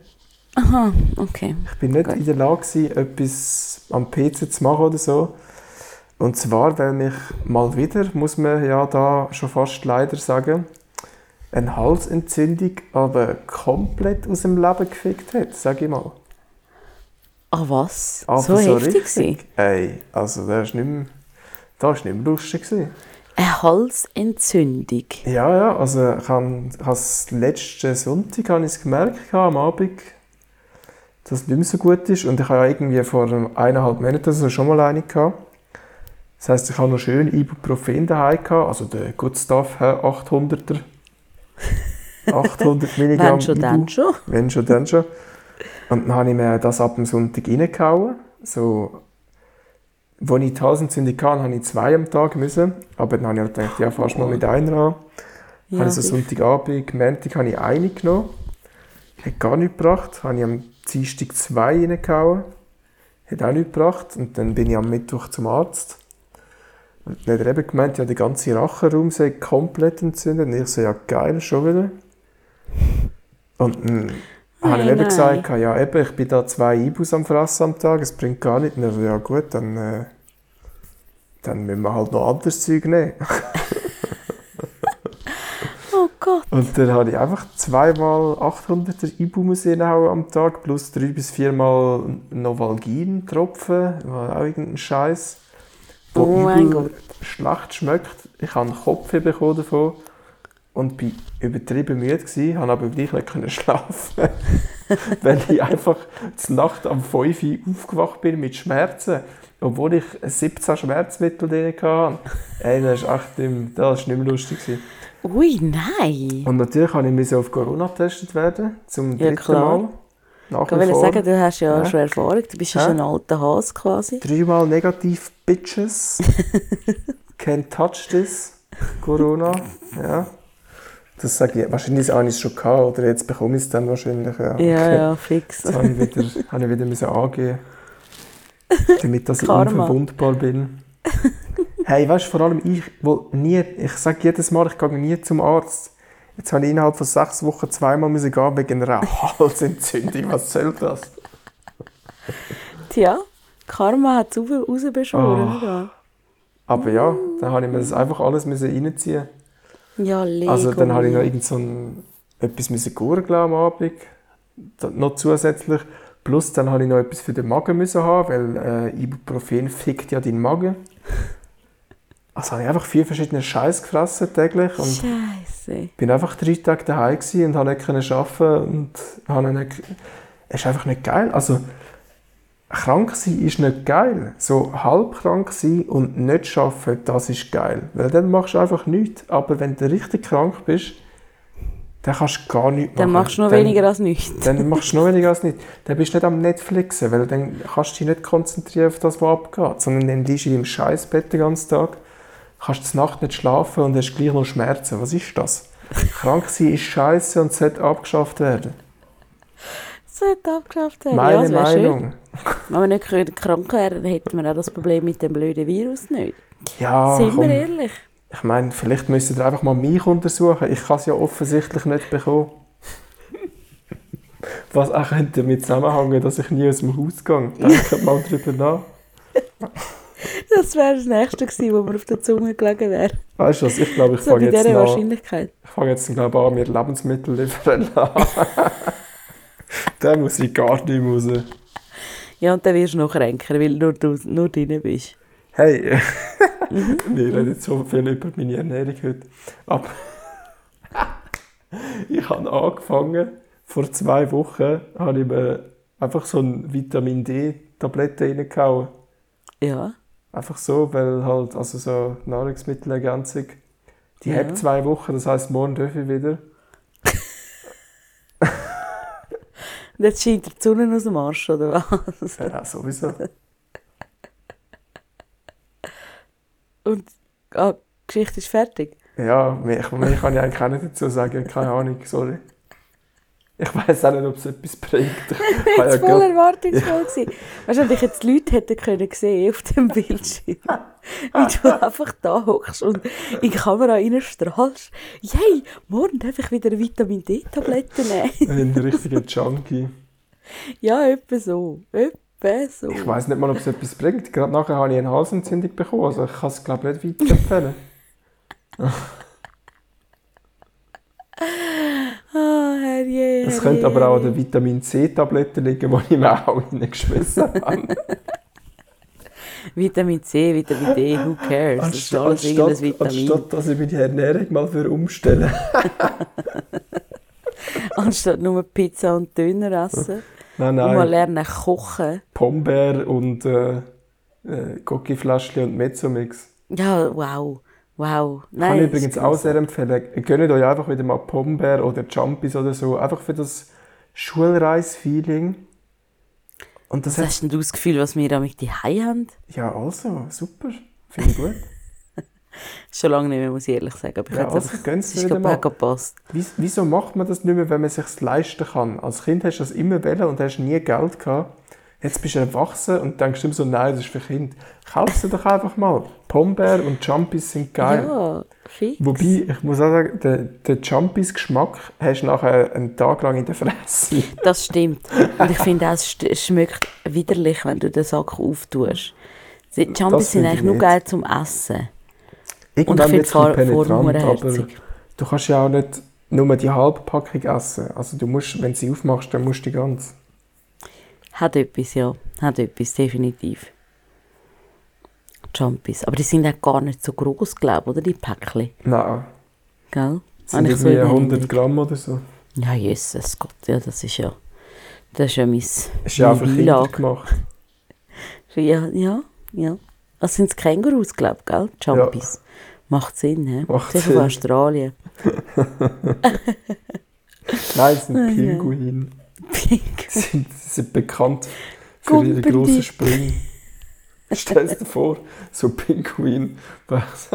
Aha, okay. Ich bin nicht Gut. in der Lage, etwas am PC zu machen oder so. Und zwar, weil mich mal wieder, muss man ja da schon fast leider sagen, eine Halsentzündung aber komplett aus dem Leben gefickt hat, sag ich mal. Ach was? Aber so, so heftig? Richtig. Ey, also das war nicht mehr das war nicht mehr lustig. Eine Halsentzündung? Ja, ja, also ich habe es letzten Sonntag habe ich gemerkt am Abend, dass es nicht mehr so gut ist. Und ich habe ja irgendwie vor eineinhalb Monaten so schon mal eine gehabt. Das heisst, ich habe noch schön Ibuprofen daheim gehabt, also der Good Stuff 800er. 800 Milligramm Wenn schon, dann schon. Wenn schon, dann schon. Und dann habe ich mir das ab dem Sonntag reingehauen. So als ich die Halsentzündung hatte, habe ich zwei am Tag müssen. Aber dann habe ich halt gedacht, ja, fast mal mit einer an. Ja, habe ich so Sonntagabend, Montag habe ich eine genommen. Hat gar nichts gebracht. Habe ich am Dienstag zwei reingehauen. Hat auch nichts gebracht. Und dann bin ich am Mittwoch zum Arzt. Und dann hat er eben gemeint, ja, der ganze Rachenraum sei komplett entzündet. Und ich so, ja geil, schon wieder. Und dann habe ich Nein, eben nein. gesagt, ja eben, ich bin da zwei Ibus am Fressen am Tag, es bringt gar nichts. So, ja gut, dann, äh, dann müssen wir halt noch anderes Zeug nehmen. Oh Gott. Und dann habe ich einfach zweimal 800er Ibu müssen am Tag, plus drei bis viermal Novalgin-Tropfen, war auch irgendein Scheiß. wo Oh mein Gott. schlecht schmeckt. Ich habe einen Kopf bekommen davon und bin übertrieben müde gewesen, habe aber gleich nicht können schlafen, weil ich einfach zur Nacht am 5 Uhr aufgewacht bin mit Schmerzen, obwohl ich 17 Schmerzmittel drin hatte. Ey, das ist echt nicht mehr, das ist nicht mehr lustig gewesen. Ui, nein. Und natürlich habe ich auf Corona getestet werden, zum Ja, dritten klar. Mal. Nach Ich vor. sagen, du hast ja, Ja. schon Erfahrung. Du bist ja schon ein alter Hase quasi. Dreimal negativ, Bitches. Can't touch this, Corona. Ja. Das sage ich, wahrscheinlich habe ich es schon gehabt, oder jetzt bekomme ich es dann wahrscheinlich. Ja, Ja, okay. ja, fix. Das habe ich wieder, habe ich wieder müssen angehen damit dass ich unverwundbar bin. Hey, weißt du, vor allem ich, wo nie, ich sage jedes Mal, ich gehe nie zum Arzt. Jetzt habe ich innerhalb von sechs Wochen zweimal müssen gehen wegen einer Halsentzündung. Was soll das? Tja, Karma hat zu viel rausbeschworen. Oh. Aber ja, dann habe ich mir das einfach alles müssen reinziehen. Ja, Lego. Also dann habe ich noch irgend so ein, etwas müssen gurgeln am Abend, noch zusätzlich. Plus dann habe ich noch etwas für den Magen müssen haben, weil äh, Ibuprofen fickt ja deinen Magen. Also habe ich einfach vier verschiedene Scheiß gefressen täglich und Scheiße. bin einfach drei Tage daheim und habe nicht arbeiten und habe nicht, es ist einfach nicht geil. Also krank sein ist nicht geil. So halb krank sein und nicht arbeiten, das ist geil. Weil dann machst du einfach nichts. Aber wenn du richtig krank bist, dann kannst du gar nichts Dann machen. machst du noch Dann- weniger als nichts. Dann machst du noch weniger als nicht. Dann bist du nicht am Netflixen, weil dann kannst du dich nicht konzentrieren auf das, was abgeht. Sondern dann liegst du in deinem Scheißbett den ganzen Tag, kannst die Nacht nicht schlafen und hast gleich noch Schmerzen. Was ist das? Krank sein ist scheiße und sollte abgeschafft werden. Sollte abgeschafft werden. Meine ja, wäre schön. Wenn wir nicht krank wären, dann hätten wir auch das Problem mit dem blöden Virus nicht. Ja, Sind wir komm. ehrlich? Ich meine, vielleicht müsstet ihr einfach mal mich untersuchen. Ich kann es ja offensichtlich nicht bekommen. Was auch könnte damit zusammenhängen, dass ich nie aus dem Haus gehe. Denkt mal drüber nach. Das wäre das Nächste gewesen, wo mir auf der Zunge gelegen wäre. Weißt du was, ich glaube, ich So fange jetzt, Wahrscheinlichkeit. ich fange jetzt glaube ich, an, mir Lebensmittel liefern lassen. da muss ich gar nicht mehr raus. Ja, und dann wirst du noch kränker, weil nur du nur drin bist. Hey, wir reden jetzt so viel über meine Ernährung heute. Aber ich habe angefangen, vor zwei Wochen habe ich mir einfach so ein Vitamin D-Tablette reingehauen. Ja. Einfach so, weil halt, also so Nahrungsmittelergänzung. Die Ja. hat zwei Wochen, das heisst, morgen darf ich wieder. Und jetzt scheint die Sonne aus dem Arsch, oder was? Ja, sowieso. Und ah, die Geschichte ist fertig. Ja, mehr, mehr kann ich eigentlich auch nicht dazu sagen, keine Ahnung, sorry. Ich weiß auch nicht, ob es etwas bringt. Ich ja war voll erwartungsvoll. gewesen. Weißt du, wenn dich jetzt die Leute hätten können sehen auf dem Bildschirm, wie du einfach da hockst und in die Kamera reinstrahlst. Yay, morgen darf ich wieder Vitamin D-Tablette nehmen. ein richtiger Junkie. ja, etwa so. Etwa so. Ich weiß nicht mal, ob es etwas bringt. Gerade nachher habe ich eine Halsentzündung bekommen. Also ich kann es glaube ich nicht weiterempfehlen. Herrje, Es könnte aber auch an der Vitamin C-Tablette liegen, die ich mir auch reingeschmissen habe. Vitamin C, Vitamin D, who cares? Das ist alles irgendein Vitamin. anstatt dass ich meine Ernährung mal für umstellen. Anstatt nur Pizza und Döner essen. Nein, Und mal nein. lernen kochen. Pombeer und äh, äh, und Mezzomix. Ja, wow. Wow. Kann Nein, ich übrigens auch sehr empfehlen. Gönnt euch einfach wieder mal Pombeer oder Jumpis oder so. Einfach für das Schulreis-Feeling. Und das Was hat hast denn du das Gefühl, was wir damit die haben? Ja, also, super. Finde ich gut. Schon lange nicht mehr, muss ich ehrlich sagen. Aber ich Ja, also einfach- gönn's wieder mal. gepasst. Wies- Wieso macht man das nicht mehr, wenn man es sich leisten kann? Als Kind hast du das immer wollen und hast nie Geld gehabt. Jetzt bist du erwachsen und denkst immer so, nein, das ist für Kinder. Kauf sie doch einfach mal. Pombeer und Jumpis sind geil. Ja, fix. Wobei, ich muss auch sagen, den, den Jumpis-Geschmack hast du nachher einen Tag lang in der Fresse. Das stimmt. Und ich finde auch, es es schmeckt widerlich, wenn du den Sack auftust. Die Das Jumpis sind finde ich eigentlich nur geil zum Essen. Irgendwann finde wird es ein bisschen vor- penetrant, aber du kannst ja auch nicht nur die halbe Packung essen. Also du musst, wenn du sie aufmachst, dann musst du die ganz. Hat etwas, ja. Hat etwas, definitiv. Jumpis. Aber die sind auch gar nicht so groß, glaube ich, oder? Die Päckchen. Nein, Gell? das sind ich so irgendwie in 100 Erinnerung. Gramm oder so. Ja, Jesus Gott, ja, das ist ja. Das ist ja mein. Ist ja auch für Kinder gemacht. Ja, ja, ja. Das sind Kängurus, glaube ich, gell? Jumpis. Macht Sinn, hä? Macht Sicher von Sinn. Australien. Nein, es sind ja. Pinguine. Pink. Sie sind, sind bekannt für ihre grossen Sprünge. Stell dir vor, so Pinguine, die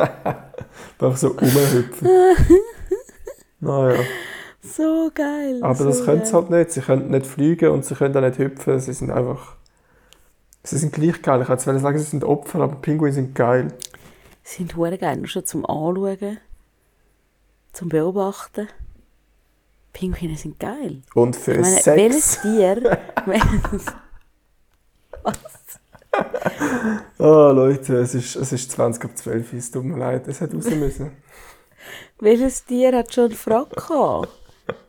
einfach so rumhüpfen. Naja, So geil. aber so das können sie halt nicht. Sie können nicht fliegen und sie können auch nicht hüpfen. Sie sind einfach. Sie sind gleich geil. Ich wollte sagen, sie sind Opfer, aber Pinguine sind geil. Sie sind hure geil, nur schon zum Anschauen, zum Beobachten. Pinguine sind geil. Und für Ich meine, Sex. welches Tier, welches, Ah, Leute, es ist, es ist 20 ab 12 es tut mir leid, es hätte raus müssen. welches Tier hat schon einen Frack gehabt?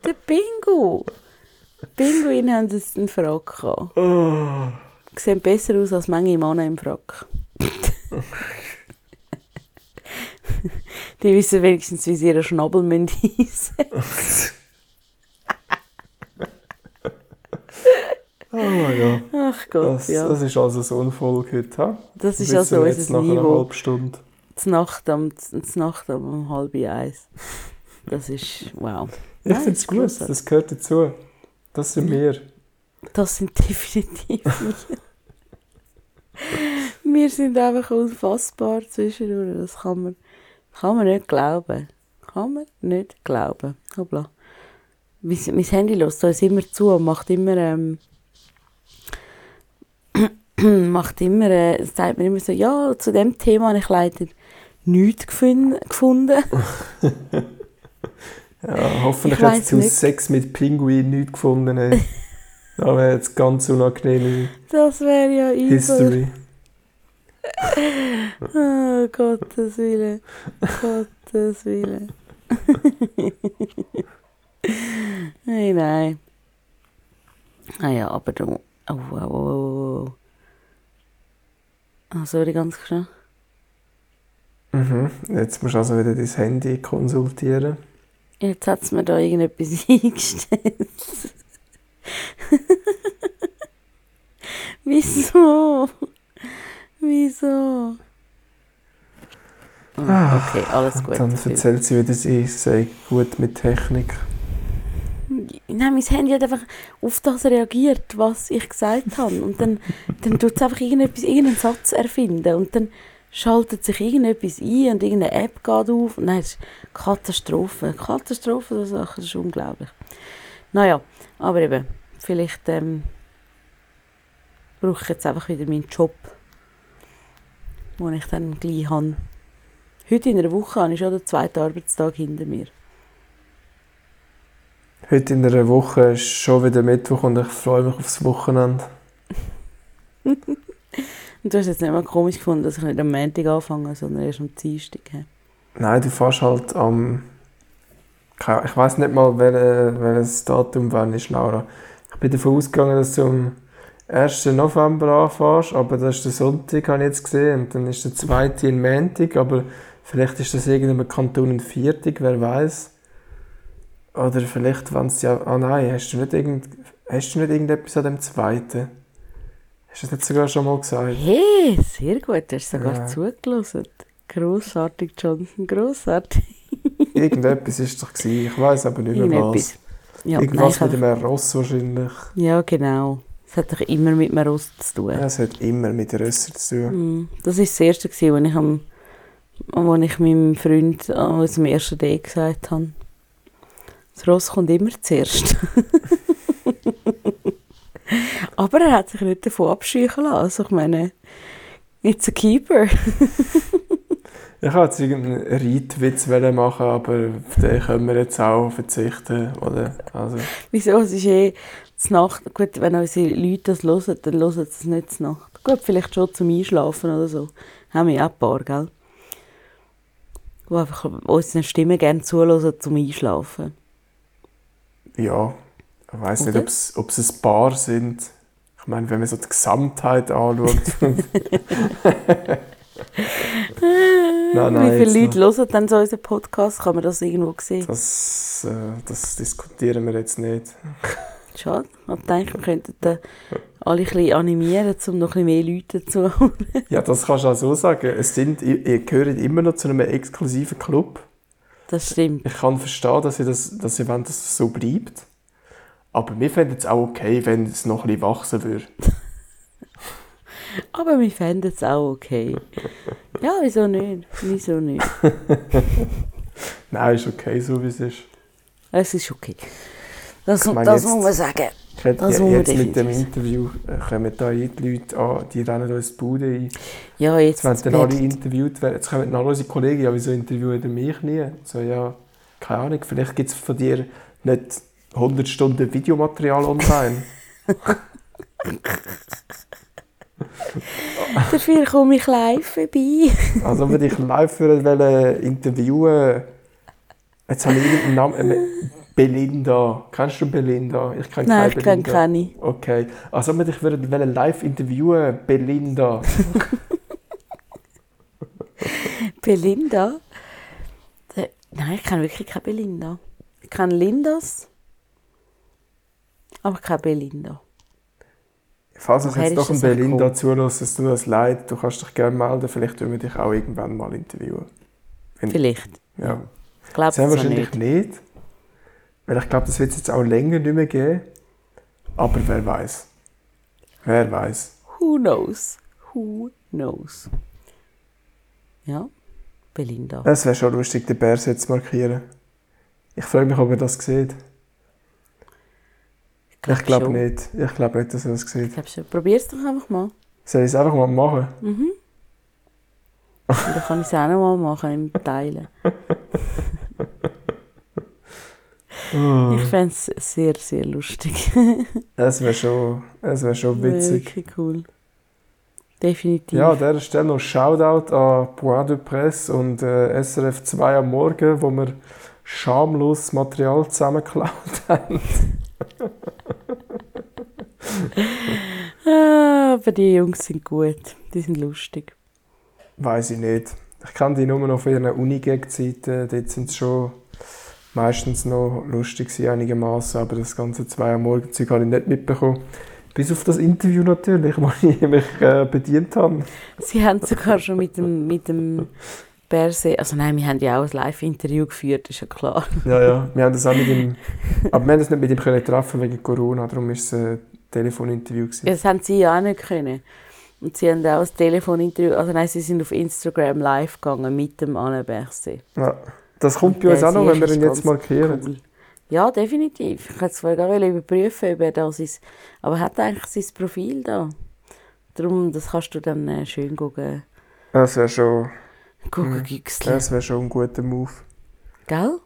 Der Pingu. Pinguine haben jetzt einen Frack gehabt. Oh. Sehen besser aus als manche Männer im Frack. Die wissen wenigstens, wie sie ihren Schnabel müssen Oh mein Gott. Ach Gott, Das, ja. das ist also so ein Folge heute. ha? Das ist Wissen also wir jetzt unser nach einer Niveau. halben Stunde. Zur Nacht um, zur Nacht um halb eins. Das ist, wow. Ich finde es gut, grossartig. das gehört dazu. Das sind wir. Das sind definitiv wir. wir sind einfach unfassbar zwischendurch. Das kann man, kann man nicht glauben. Kann man nicht glauben. Hoppla. Mein, mein Handy lässt uns immer zu und macht immer, ähm, macht immer, äh, sagt mir immer so, ja, zu dem Thema habe ich leider nichts gefun- gefunden. Ja, hoffentlich Ich hat weiss zu. Sex mit Pinguin nichts gefunden. Ey. Das wäre jetzt ganz unangenehme Das wäre ja übel. History. Oh, Gottes Willen. Gottes Willen. nein, nein. Ah ja, aber du. Oh, oh, oh, oh, oh. Ah, sorry, ganz schnell. Mhm. Jetzt musst du also wieder dein Handy konsultieren. Jetzt hat es mir da irgendetwas eingestellt. Wieso? Wieso? Ah, Okay, alles gut. Dann erzählt sie wieder, sie sei gut mit Technik. Nein, mein Handy hat einfach auf das reagiert, was ich gesagt habe. Und dann, dann tut es einfach irgendetwas, irgendeinen Satz erfinden. Und dann schaltet sich irgendetwas ein und irgendeine App geht auf. Nein, das ist Katastrophe. Katastrophe, so Sachen, das ist unglaublich. Naja, aber eben, vielleicht ähm, brauche ich jetzt einfach wieder meinen Job, den ich dann gleich habe. Heute in einer Woche habe ich schon den zweiten Arbeitstag hinter mir. Heute in einer Woche ist schon wieder Mittwoch und ich freue mich aufs Wochenende. Und du hast jetzt nicht mal komisch gefunden, dass ich nicht am Montag anfange, sondern erst am Dienstag. hä? Nein, du fährst halt am. Ich weiß nicht mal, welche, welches Datum wann ist, Laura. Ich bin davon ausgegangen, dass du am 1. November anfährst, aber das ist der Sonntag, habe ich jetzt gesehen. Und dann ist der 2. in Montag, aber vielleicht ist das irgendeinem Kanton ein Viertag, wer weiß. Oder vielleicht, wenn es ja. Ah nein, hast du nicht, irgend, hast du nicht irgendetwas an dem 2.? Hast du das nicht sogar schon mal gesagt? Hey, sehr gut, du hast sogar Ja. zugelassen. Grossartig, Jonathan, grossartig. Irgendetwas ist doch gewesen. Ich weiß aber nicht mehr was. Ja, nein, Irgendwas ich mit einem Ross wahrscheinlich. ja, genau. Es hat doch immer mit einem Rost zu tun. Ja, es hat immer mit Rösser zu tun. Mm, Das war das Erste, gewesen, was ich, am, was ich meinem Freund an unserem ersten Date gesagt habe. Das Ross kommt immer zuerst. Aber er hat sich nicht davon abscheuchen lassen. Also ich meine, it's a keeper. Ich wollte jetzt irgendeinen Reitwitz machen, aber auf den können wir jetzt auch verzichten. Oder? Also, Wieso? Es ist eh zur Nacht. Gut, wenn unsere Leute das hören, dann hören sie es nicht zur Nacht. Gut, vielleicht schon zum Einschlafen oder so. Haben wir ja auch ein paar, gell? Die einfach unseren Stimmen gerne zuhören zum Einschlafen. Ja, ich weiß nicht, ob es ein Paar sind. Ich meine, wenn man so die Gesamtheit anschaut. nein, nein, Wie viele noch. Leute hören dann so unseren Podcast? Kann man das irgendwo sehen? Das, äh, das diskutieren wir jetzt nicht. Schade. Ich denke, wir könnten da alle ein bisschen animieren, um noch ein bisschen mehr Leute dazu holen. Ja, das kannst du auch so sagen. Es sind, ihr, ihr gehört immer noch zu einem exklusiven Club. Das stimmt. Ich kann verstehen, dass ihr, das, dass ihr wollt, dass es so bleibt. Aber wir fänden es auch okay, wenn es noch ein bisschen wachsen würde. Aber wir fänden es auch okay. Ja, wieso nicht? Wieso nicht? Nein, ist okay, so wie es ist. Es ist okay. Das, Ich meine, das muss man sagen. Ja, muss man jetzt mit dem Interview äh, kommen da die Leute an, die rennen uns die Bude ein. Ja, jetzt Jetzt werden alle interviewt werden. Jetzt kommen dann alle unsere Kollegen, ja, wieso interviewen ihr mich nie? So, ja, keine Ahnung, vielleicht gibt es von dir nicht 100 Stunden Videomaterial online. Dafür komme ich live vorbei. Also wenn ich live wollte interviewen, jetzt habe ich irgendeinen Namen. Äh, Belinda. Kennst du Belinda? Ich kenne Nein, keine ich kenne keine. Okay. Also wenn ich würde live interviewen, Belinda. Belinda? Der- Nein, ich kenne wirklich keine Belinda. Ich kenne Lindas, aber keine Belinda. Falls es Woher jetzt doch ein Belinda gekommen? zulässt, es tut uns leid, du kannst dich gerne melden, vielleicht tun wir dich auch irgendwann mal interviewen. Wenn- Vielleicht. Ja. Ich glaube es wahrscheinlich nicht. nicht. Weil ich glaube, das wird es jetzt auch länger nicht mehr geben. Aber wer weiß. Wer weiß. Who knows? Who knows? Ja, Belinda. Es wäre schon lustig, den Bärs jetzt zu markieren. Ich frage mich, ob er das sieht. Ich glaube schon. nicht. Ich glaube nicht, dass er das Ich sieht. glaube schon. Probier es doch einfach mal. Soll ich es einfach mal machen? Und dann kann ich es auch noch mal machen, im Teilen. Oh. Ich fände es sehr, sehr lustig. Es wäre schon, es wär schon witzig. Wirklich cool. Definitiv. Ja, an dieser Stelle noch Shoutout an Point de Presse und äh, SRF 2 am Morgen, wo wir schamlos Material zusammengeklaut haben. Ah, aber die Jungs sind gut. Die sind lustig. Weiß ich nicht. Ich kenne die nur noch von ihren Uni-Gag-Zeiten. Dort sind sie schon meistens noch lustig einigermaßen, aber das ganze zwei am Morgen Zeug habe ich nicht mitbekommen. Bis auf das Interview natürlich, wo ich mich äh, bedient habe. Sie haben sogar schon mit dem, mit dem Berse, also nein, wir haben ja auch ein Live-Interview geführt, ist ja klar. Ja, ja. Wir haben das auch mit ihm, aber wir haben das nicht mit ihm können treffen wegen Corona, darum war es ein Telefoninterview. Gewesen. Das haben sie ja auch nicht können. Und sie haben auch ein Telefoninterview, also nein, sie sind auf Instagram live gegangen mit dem Anne Berse. Ja. Das kommt bei uns auch noch, wenn wir ihn jetzt markieren. Cool. Ja, definitiv. Ich wollte zwar gar überprüfen, ob er das ist, aber er hat eigentlich sein Profil da. Darum, das kannst du dann äh, schön gucken, Das wäre schon, gucken das wär schon ein guter Move. Gell?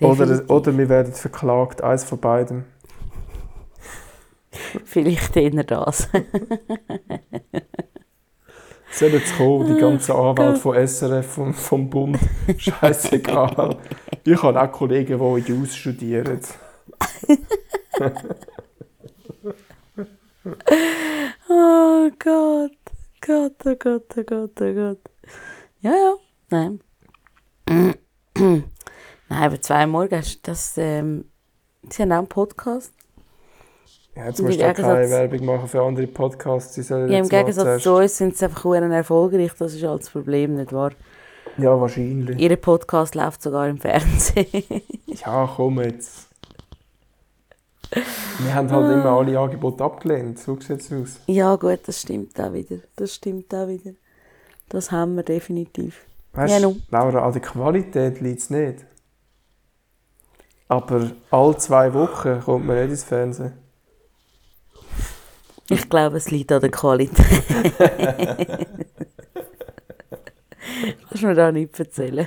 Oder, oder wir werden verklagt, eins von beidem. Vielleicht eher das. Soll jetzt kommen, die ganzen Anwälte von SRF und vom Bund. Scheißegal. Ich habe auch Kollegen, die Jus studieren. Oh Gott. Gott, oh Gott, oh Gott, oh Gott. Ja, ja. Nein. Nein, aber zwei Morgen, hast du das, ähm, sie haben auch einen Podcast. Ja, jetzt musst du auch keine Werbung machen für andere Podcasts. Ja, im Gegensatz zu uns sind sie einfach erfolgreich, das ist halt das Problem, nicht wahr? Ja, wahrscheinlich. Ihr Podcast läuft sogar im Fernsehen. Ja, komm jetzt. Wir haben halt immer alle Angebote abgelehnt. So sieht es aus. ja gut, das stimmt auch wieder. Das stimmt auch wieder. Das haben wir definitiv. Weißt Ja. Laura, an der Qualität liegt es nicht. Aber alle zwei Wochen kommt man nicht ins Fernsehen. Ich glaube, es liegt an der Qualität. Kannst du mir da nicht erzählen?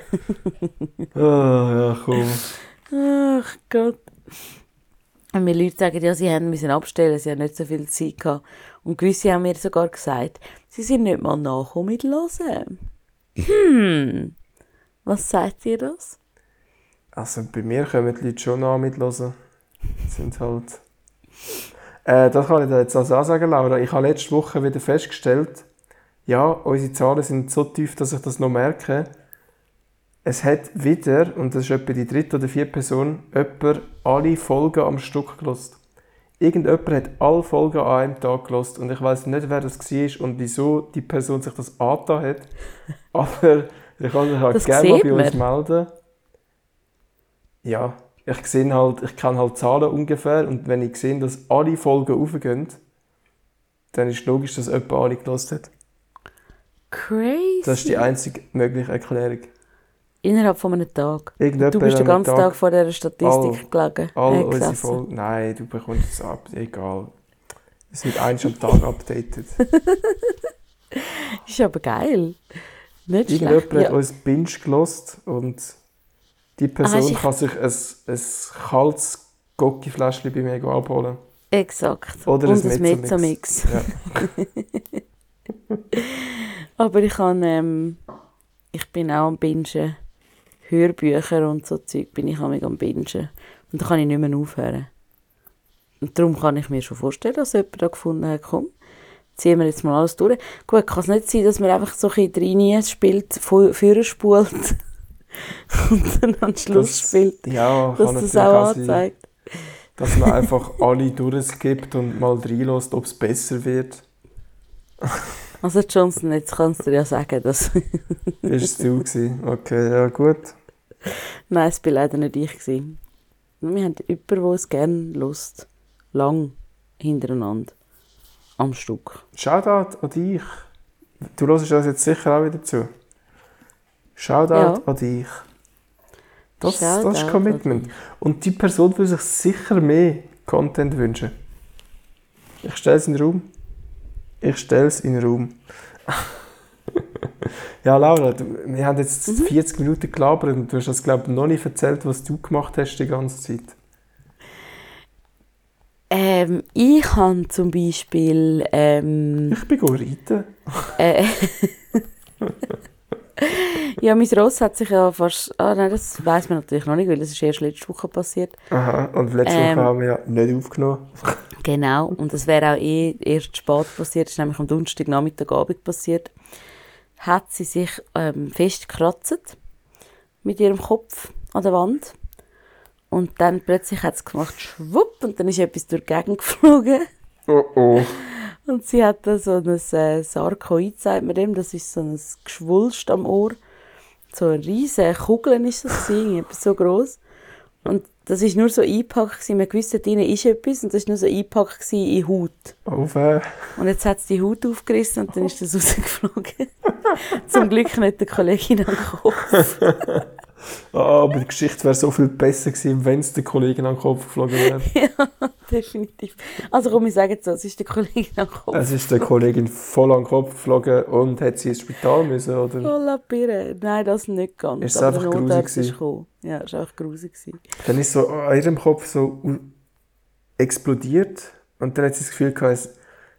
Ah, ja, komm. Ach Gott. Und mir Leute sagen, ja, sie haben müssen abstellen, sie haben nicht so viel Zeit gehabt. Und gewisse haben mir sogar gesagt, sie sind nicht mal nachgekommen mit Hören. Hm. Was sagt ihr das? Also bei mir kommen die Leute schon an mitlosen. Sind halt. Äh, das kann ich dir jetzt also auch sagen, Laura. Ich habe letzte Woche wieder festgestellt, ja, unsere Zahlen sind so tief, dass ich das noch merke. Es hat wieder, und das ist etwa die dritte oder vierte Person, jemand alle Folgen am Stück gelost. Irgendjemand hat alle Folgen an einem Tag gelost und ich weiß nicht, wer das war und wieso die Person sich das angetan hat. Aber ich kann sich halt Das gerne bei uns melden. Ja, ich sehe halt, ich kann halt Zahlen ungefähr und wenn ich sehe, dass alle Folgen aufgehen, dann ist logisch, dass jemand alle gelost hat. Crazy. Das ist die einzige mögliche Erklärung. Innerhalb von einem Tag. Irgendjemand Du bist den ganzen Tag, vor dieser Statistik gelegen. All äh, unsere. Folgen. Nein, du bekommst es ab. Egal. Es wird eins am Tag updated. Ist aber geil. Nicht schlecht. Irgendjemand hat Ja. uns Binge gelost und die Person ich- kann sich ein, ein kaltes Gocki-Fläschchen bei mir abholen. Exakt. Oder Und ein Mezzomix. Ja. Aber ich kann, ähm, ich bin auch am Bingen. Hörbücher und so Zeug bin ich auch am Bingen. Und da kann ich nicht mehr aufhören. Und darum kann ich mir schon vorstellen, dass jemand da gefunden hat, komm, ziehen wir jetzt mal alles durch. Gut, kann es nicht sein, dass man einfach so ein bisschen rein spielt, fu- Führer spult und dann am Schluss Das- spielt, Ja, dass das auch sein, anzeigt. dass man einfach alle durchskippt und mal reinlässt, ob es besser wird. Also Johnson, jetzt kannst du dir ja sagen, dass... Ist es du gewesen? Okay, ja gut. Nein, es war leider nicht ich. Gewesen. Wir haben jemanden, der es gerne lust. Lang hintereinander. Am Stück. Shoutout an dich. Du hörst das jetzt sicher auch wieder zu. Shoutout Ja. an dich. Das, Shoutout das ist Commitment. Und die Person will sich sicher mehr Content wünschen. Ich stelle es in den Raum. Ich stelle es in den Raum. ja, Laura, wir haben jetzt Mhm. 40 Minuten gelabert und du hast das, glaube ich, noch nicht erzählt, was du gemacht hast die ganze Zeit. Ähm, ich habe zum Beispiel... Ähm, Ich bin reiten. äh, ja, mein Ross hat sich ja fast... Ah nein, das weiß man natürlich noch nicht, weil das ist erst letzte Woche passiert. Aha, und letzte Ähm. Woche haben wir ja nicht aufgenommen. Genau, und das wäre auch eh erst spät passiert, das ist nämlich am Donnerstag Nachmittagabend passiert. Hat sie sich ähm, festgekratzt mit ihrem Kopf an der Wand. Und dann plötzlich hat es gemacht, schwupp, und dann ist etwas durch die Gegend geflogen. Oh oh. Und sie hat da so ein äh, Sarkoid, sagt man dem, das ist so ein Geschwulst am Ohr. So eine riesige Kugel ist das, etwas so groß. Und das ist nur so eingepackt, man wusste, drinnen ist etwas, und das war nur so eingepackt in Haut. Auf, äh. Und jetzt hat sie die Haut aufgerissen und dann ist das rausgeflogen. Zum Glück nicht der Kollegin am Kopf. Ah, aber die Geschichte wäre so viel besser gewesen, wenn es der Kollegin an den Kopf geflogen wäre. ja, definitiv. Also komm, ich sage jetzt so, es ist der Kollegin am Kopf. Es ist der Kollegin voll an den Kopf geflogen und hat sie ins Spital müssen, oder? Voller Birne. Nein, das nicht ganz. Ist es einfach grusig. Ja, es war einfach grusig. gewesen. Dann ist so an ihrem Kopf so explodiert und dann hat sie das Gefühl gehabt,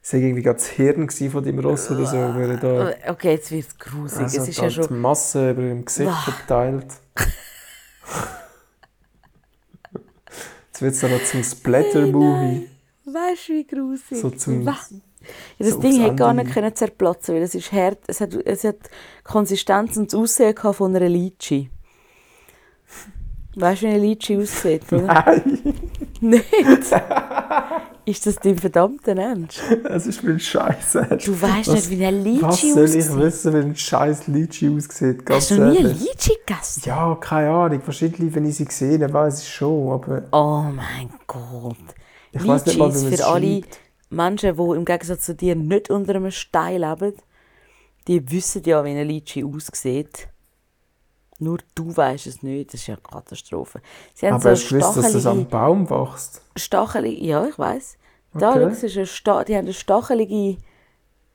sei irgendwie gerade das Hirn von dem Ross oder so. Weil da, Okay, jetzt wird es grusig. also es ist da ja die schon... Masse über dem Gesicht Wah. verteilt. Jetzt wird es dann noch zum Splatter-Movie. Weißt du, wie grusig? So zum-. Ja, das so Ding hätte gar nicht können zerplatzen weil es ist hart. Es hat, es hat die Konsistenz und das Aussehen von einer Litschi. Weißt du, wie eine Litschi aussieht, oder? Nein, Nicht? ist das dein verdammter Ernst? es ist mir scheiße. Du weißt Was- nicht, wie eine Was Litschi soll ich aussieht. wissen, wie ein scheiß Litschi aussieht? Ganz Hast du noch nie ehrlich. Litschi gegessen? Ja, keine Ahnung. Wahrscheinlich, wenn ich sie gesehen habe, weiß ich schon. Aber Oh mein Gott. ich weiß nicht mal, wie für alle. Menschen, die im Gegensatz zu dir nicht unter einem Stein leben, die wissen ja, wie eine Litschi aussieht. Nur du weißt es nicht, das ist ja eine Katastrophe. Aber so hast du gewusst, dass das am Baum wächst? stachelige, ja, ich weiß. Da, Okay. es ist eine Sta die haben eine stachelige, Ja,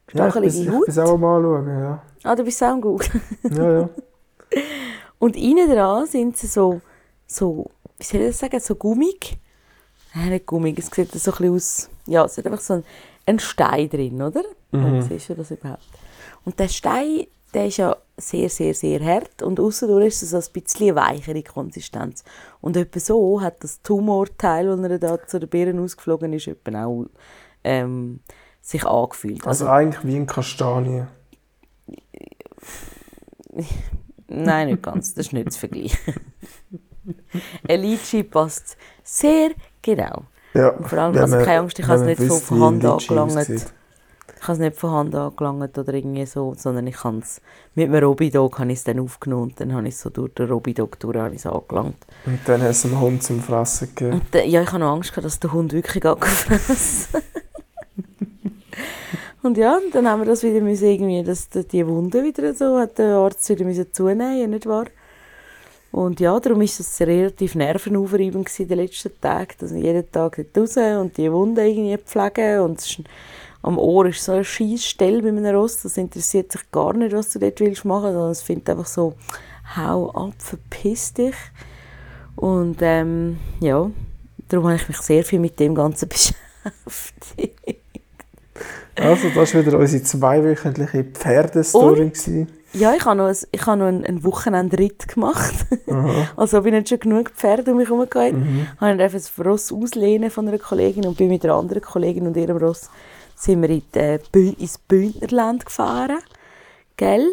ich stachelige bin, ich Haut. bin's auch mal anschauen, ja. Ah, du bist auch Google. Ja, ja. Und innen dran sind sie so, so, wie soll ich das sagen, so gummig. Nein, nicht gummig, es sieht so ein bisschen aus, ja, es hat einfach so ein, ein Stein drin, oder? Mhm. siehst du das überhaupt? Und der Stein, der ist ja sehr, sehr, sehr hart und außerdurch ist es so ein bisschen weichere Konsistenz. Und etwa so hat das Tumorteil, das er da zu den Birnen ausgeflogen ist, etwa auch ähm, sich angefühlt. Also eigentlich wie ein Kastanie. Nein, nicht ganz. Das ist nicht zu vergleichen. Ein Litchi passt sehr genau. Ja. Und vor allem, also keine Angst, ich habe es nicht von, Hand angelangt. Ich habe es nicht von Hand angelangt oder irgendwie so, sondern ich habe es mit einem Robidog habe ich es dann aufgenommen und dann habe ich es so durch den Robidog durch habe ich es angelangt. Und dann hast du dem Hund zum Fressen gegeben. Dann, ja, ich habe noch Angst gehabt, dass der Hund wirklich angefressen Und ja, dann haben wir das wieder müssen, irgendwie, dass die Wunde wieder so, hat der Arzt wieder müssen zunehmen, nicht wahr? Und ja, darum war es relativ nervenaufreibend gewesen in den letzten Tagen, dass ich jeden Tag dort raus und die Wunde irgendwie pflegen und es ist, am Ohr ist so eine scheisse Stelle bei einem Ross, das interessiert sich gar nicht, was du dort willst machen, sondern es findet einfach so, hau ab, verpiss dich. Und ähm, ja, darum habe ich mich sehr viel mit dem Ganzen beschäftigt. Also, das war wieder unsere zweiwöchentliche Pferdestory. Ja, ich habe noch, ein, ich habe noch einen, einen Wochenendritt gemacht. also habe ich nicht schon genug Pferde um mich herum gehabt. Mhm. Habe ich einfach das Ross auslehnen von einer Kollegin und bin mit einer anderen Kollegin und ihrem Ross sind wir in die, ins Bündnerland gefahren. Gell?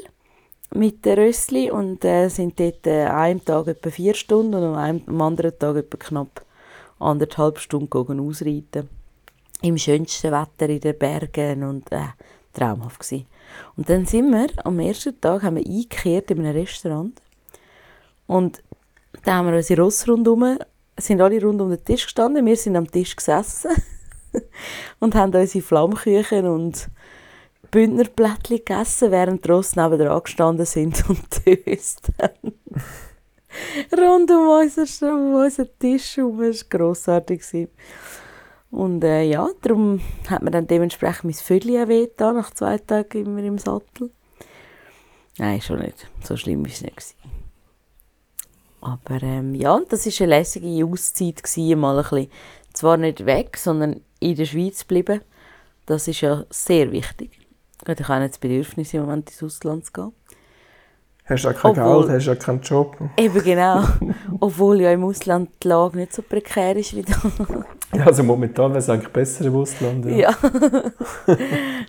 Mit den Rössli und äh, sind dort äh, an einem Tag etwa vier Stunden und an einem, am anderen Tag etwa knapp anderthalb Stunden ausreiten. Im schönsten Wetter in den Bergen und äh, traumhaft gewesen. Und dann sind wir, am ersten Tag, haben wir eingekehrt in einem Restaurant. Und da haben wir unsere Ross rundherum, sind alle rund um den Tisch gestanden, wir sind am Tisch gesessen und haben unsere Flammküchen und Bündnerplättchen gegessen, während die Ross nebenan gestanden sind und döst haben. Rund um unseren, Tisch herum, das war grossartig. Und äh, ja, darum hat mir dann dementsprechend mein Vödel wehgetan, nach zwei Tagen immer im Sattel. Nein, schon nicht. So schlimm war es nicht. Aber ähm, ja, das war eine lässige Auszeit, gewesen, mal ein bisschen, zwar nicht weg, sondern in der Schweiz bleiben. Das ist ja sehr wichtig. Ich habe nicht das Bedürfnis, im Moment ins Ausland zu gehen. Hast ja kein Obwohl- Geld, hast ja keinen Job. Eben genau. Obwohl ja im Ausland die Lage nicht so prekär ist wie da. Ja, also momentan wäre es eigentlich besser im Ausland. Ja. Ja.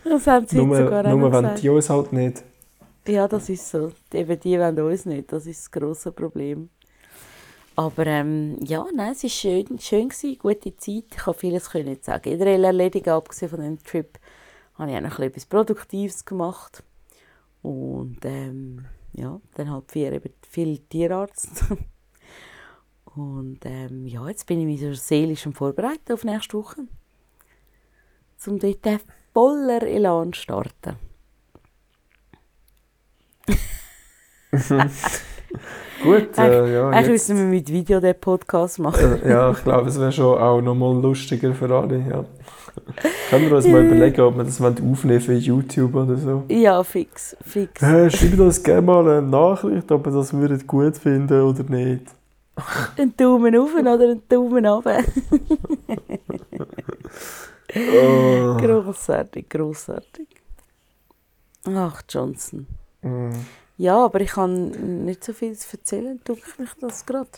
das haben sie nur sogar nur wenn gesagt. die uns halt nicht. Ja, das ist so. Eben die wollen uns nicht. Das ist das grosse Problem. Aber ähm, ja, nein, es war schön, schön gewesen, gute Zeit. Ich kann vieles können sagen. Generell erledigen, abgesehen von dem Trip, habe ich auch noch etwas Produktives gemacht. Und ähm, ja, dann halt viel, eben viel Tierarzt. Und ähm, ja, jetzt bin ich mich so seelisch am Vorbereiten auf nächste Woche. Um dort voller Elan zu starten. Gut, äh, ja, Eigentlich müssen wir mit Video den Podcast machen. äh, ja, ich glaube, es wäre schon auch nochmal lustiger für alle. Ja. Können wir uns mal überlegen, ob wir das aufnehmen für YouTube oder so. Ja, fix, fix. Hey, schreibt uns gerne mal eine Nachricht, ob ihr das würdet gut finden oder nicht. Einen Daumen auf oder einen Daumen runter. Oh. grossartig, grossartig. Ach, Johnson. Mm. Ja, aber ich kann nicht so viel erzählen. Tue ich mich das gerade?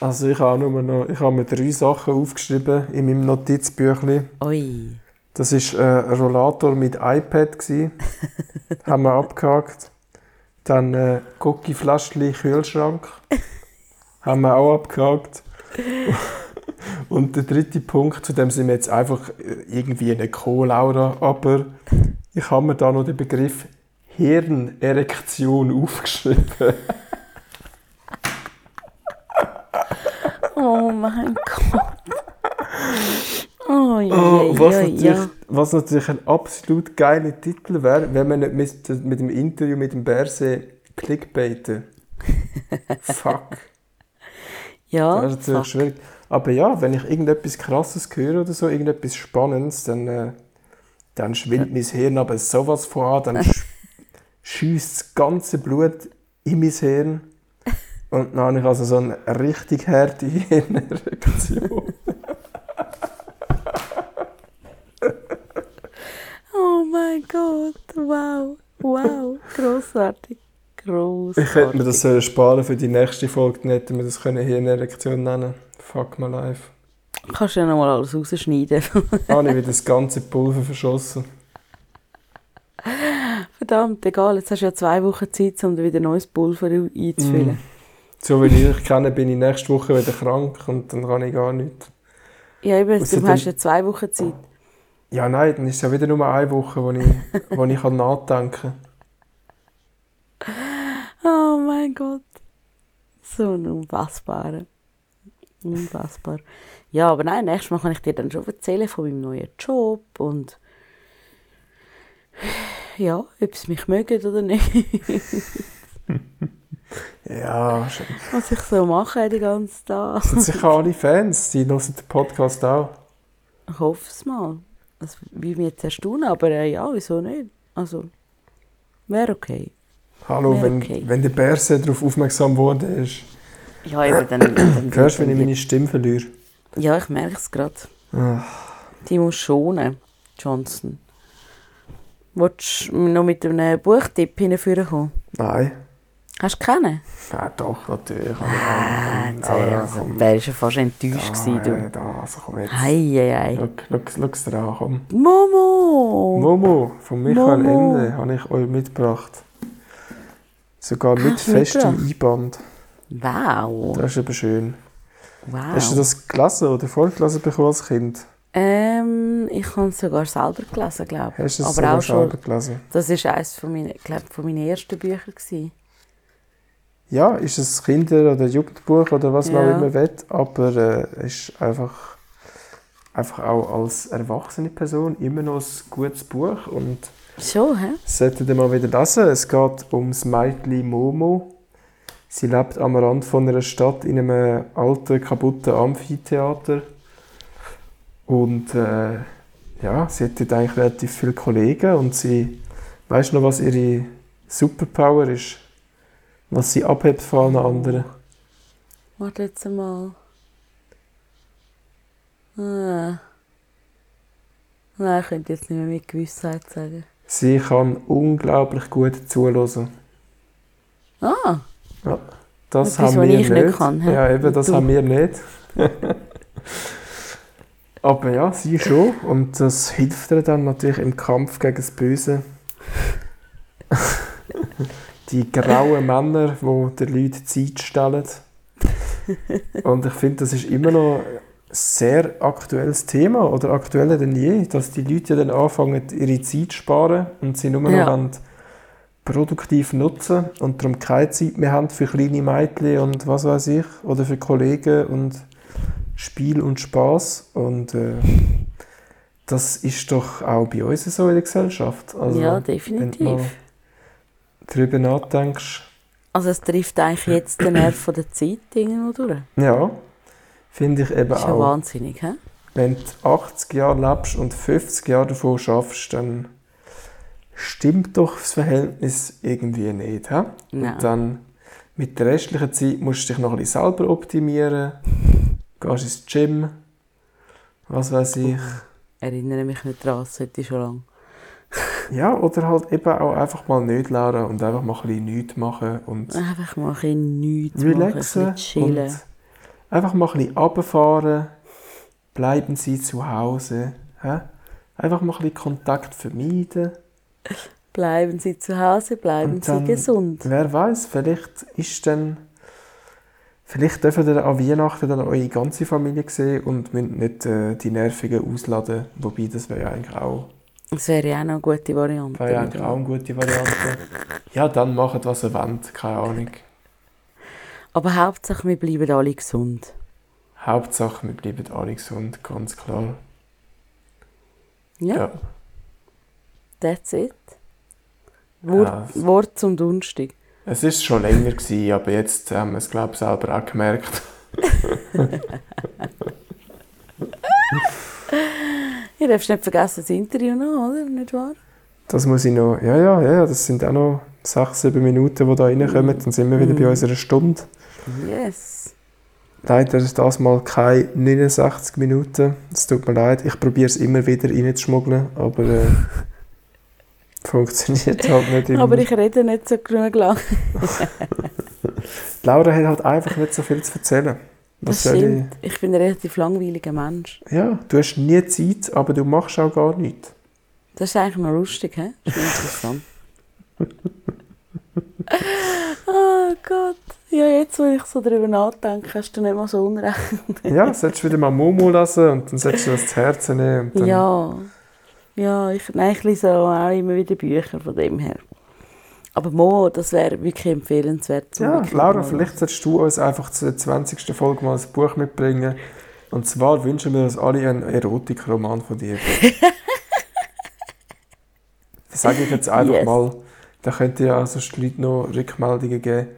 Also ich habe nur noch, ich habe mir drei Sachen aufgeschrieben in meinem Notizbüchlein. Ui. Das war äh, ein Rollator mit iPad. gsi. haben wir abgehakt. Dann äh, Cookie-Fläschchen Kühlschrank. haben wir auch abgehakt. Und der dritte Punkt, zu dem sind wir jetzt einfach äh, irgendwie eine Co-Laura, aber ich habe mir da noch den Begriff Hirnerektion aufgeschrieben. Oh mein Gott. Oh, ja, Oh, was, ja, natürlich, ja. was natürlich ein absolut geiler Titel wäre, wenn man nicht mit, mit dem Interview mit dem Berse clickbaiten. Fuck. Ja, Das ist natürlich fuck. schwierig. Aber ja, wenn ich irgendetwas Krasses höre oder so, irgendetwas Spannendes, dann, äh, dann schwillt mein Hirn aber sowas vor an, dann schießt das ganze Blut in mein Hirn. Und dann habe ich also so eine richtig harte Hirnreaktion. Oh mein Gott, wow, wow, grossartig, grossartig. Ich hätte mir das sparen für die nächste Folge, dann hätten wir das können Hirnerektion nennen Fuck my life. Kannst du ja nochmal alles rausschneiden. Habe ich wieder das ganze Pulver verschossen. Verdammt, egal, jetzt hast du ja zwei Wochen Zeit, um wieder neues Pulver einzufüllen. So wie ich dich kenne, bin ich nächste Woche wieder krank und dann kann ich gar nichts. Ja, eben, du Außerdem- hast ja zwei Wochen Zeit. Ja, nein, dann ist es ja wieder nur eine Woche, wo ich, wo ich kann nachdenken kann. Oh mein Gott. So ein Unfassbarer. Unfassbar. Ja, aber nein, nächstes Mal kann ich dir dann schon erzählen von meinem neuen Job und ja, ob sie mich mögen oder nicht. Ja, schon. Was ich so mache den ganzen Tag. sind sicher alle Fans, die hören den Podcast auch. Ich hoffe es mal. Das will mich jetzt erstaunen, aber äh, ja, wieso nicht? Also, wäre okay. Hallo, Ja, wenn, okay. wenn der Berse darauf aufmerksam geworden ist. Ja, eben, dann... dann Hörst du, wenn ich dann- meine Stimme verliere? Ja, ich merke es gerade. Ah. Die muss schonen, Johnson. Willst du noch mit einem Buchtipp hinführen kommen? Nein. Hast du keinen? Ja, doch, natürlich. Ah, ja, also, komm. wärst du fast enttäuscht Ah, gewesen, du. da, also komm jetzt. Hei, hei, hei. Schau, es dir an, komm. Momo! Momo von Michael Momo. Ende habe ich euch mitgebracht. Sogar mit Hast du festem? Einband. Wow. Das ist aber schön. wow. Hast du das gelesen oder vorgelesen bekommen als Kind? Ähm, ich habe es sogar selber gelesen, glaube ich. Hast du es Aber auch schon. gelesen? Das war eines von meinen, glaub, von meinen ersten Büchern. Gewesen. Ja, ist es Kinder- oder Jugendbuch oder was man Ja. auch immer will, aber äh, es ist einfach, einfach auch als erwachsene Person immer noch ein gutes Buch und Schon, hä? solltet ihr mal wieder lesen. Es geht ums Mädchen Momo. Sie lebt am Rand von einer Stadt in einem alten, kaputten Amphitheater. Und äh, ja, sie hat dort eigentlich relativ viele Kollegen und sie weiß noch, was ihre Superpower ist. Was sie abhebt von allen anderen. Warte jetzt mal. Ah. Nein, ich könnte jetzt nicht mehr mit Gewissheit sagen. Sie kann unglaublich gut zuhören. Ah, Das Etwas, haben wir ich nicht. nicht kann, ja, eben, das Du. haben wir nicht. Aber ja, sie schon. Und das hilft ihr dann natürlich im Kampf gegen das Böse. Die grauen Männer, die den Leuten Zeit stellen. Und ich finde, das ist immer noch ein sehr aktuelles Thema oder aktueller denn je, dass die Leute ja dann anfangen, ihre Zeit zu sparen und sie nur noch Ja. produktiv nutzen und darum keine Zeit mehr haben für kleine Mädchen und was weiß ich oder für Kollegen und Spiel und Spaß und äh, das ist doch auch bei uns so in der Gesellschaft. Also, ja, Wenn du definitiv. darüber nachdenkst, Also es trifft eigentlich jetzt den Nerv von der Zeit irgendwo durch. ja, finde ich eben Das ist ja auch. wahnsinnig, hä? Wenn du 80 Jahre lebst und 50 Jahre davon schaffst, dann stimmt doch das Verhältnis irgendwie nicht. He? Und dann mit der restlichen Zeit musst du dich noch ein bisschen selber optimieren, gehst ins Gym, was weiß ich. Erinnere mich nicht dran, das sollte ich schon lange. Ja, oder halt eben auch einfach mal nicht lernen und einfach mal ein bisschen nichts machen und Einfach mal ein bisschen nichts machen, ein relaxen chillen. und einfach mal ein bisschen runterfahren, bleiben Sie zu Hause. He? Einfach mal ein bisschen Kontakt vermeiden. Bleiben Sie zu Hause, bleiben Und Sie dann- gesund. Wer weiß, vielleicht ist dann. Vielleicht dürfen ihr an Weihnachten dann eure ganze Familie sehen und müsst nicht äh, die Nervigen ausladen. Wobei, das wäre ja eigentlich auch, Das wäre ja auch eine gute Variante. wäre ja eigentlich auch eine gute Variante. Ja, dann macht was ihr wollt, keine Ahnung. Aber Hauptsache, wir bleiben alle gesund. Hauptsache, wir bleiben alle gesund, ganz klar. Ja, Ja. that's it. Wort, Ja. Wort zum Dunstig. Es ist schon länger gewesen, aber jetzt haben wir es, glaube ich, selber auch gemerkt. Ihr darfst nicht vergessen, das Interview noch, oder? Nicht wahr? Das muss ich noch. Ja, ja, ja, das sind auch noch sechs, sieben Minuten, die da reinkommen. Dann sind wir wieder bei unserer Stunde. Yes. Leider ist das mal keine 69 Minuten. Es tut mir leid. Ich probiere es immer wieder reinzuschmuggeln, aber äh, funktioniert halt nicht immer. Aber ich rede nicht so genug lang. Laura hat halt einfach nicht so viel zu erzählen. Was Das stimmt. Ich bin ein relativ langweiliger Mensch. ich? Ja, du hast nie Zeit, aber du machst auch gar nichts. Das ist eigentlich noch lustig, hä? Das ist interessant. oh Gott. Ja, jetzt, wo ich so darüber nachdenke, hast du nicht mal so unrecht. Ja, solltest du wieder mal Momo lesen und dann solltest du das zu Herzen nehmen. Ja. Ja, ich, lese auch immer wieder Bücher von dem her. Aber Mo, das wäre wirklich empfehlenswert. zum Ja, Laura, vielleicht solltest du uns einfach zur 20. Folge mal ein Buch mitbringen. Und zwar wünschen wir uns alle einen Erotikroman von dir. das sage ich jetzt einfach Yes. mal. Da könnt ihr ja sonst die Leute noch Rückmeldungen geben.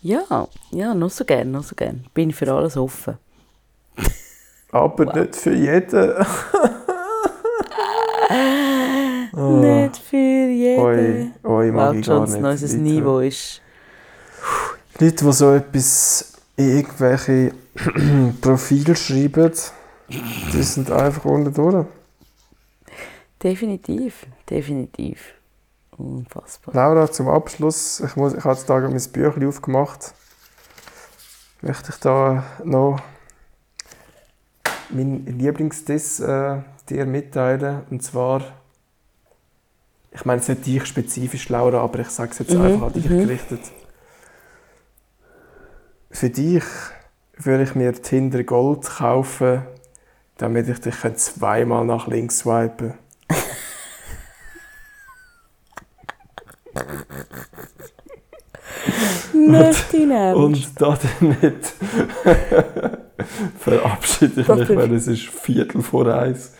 Ja, ja, noch so gern, noch so gern. Bin für alles offen. Aber nicht für jeden. Nicht für jeden. Oi, oi, mag ich gar schon nicht. unser Leute, Niveau ist. Leute, die so etwas in irgendwelche Profile schreiben, die sind einfach unten durch. Definitiv, definitiv. Unfassbar. Laura, zum Abschluss, ich, muss, ich habe jetzt da gerade mein Büchlein aufgemacht. Möchte ich da noch meinen Lieblingsdiss äh, dir mitteilen. Und zwar, ich meine es nicht dich spezifisch, Laura, aber ich sage es jetzt einfach an dich gerichtet. Für dich würde ich mir Tinder Gold kaufen, damit ich dich zweimal nach links swipen Nicht dein Ernst. Und damit verabschiede ich mich, weil es ist Viertel vor eins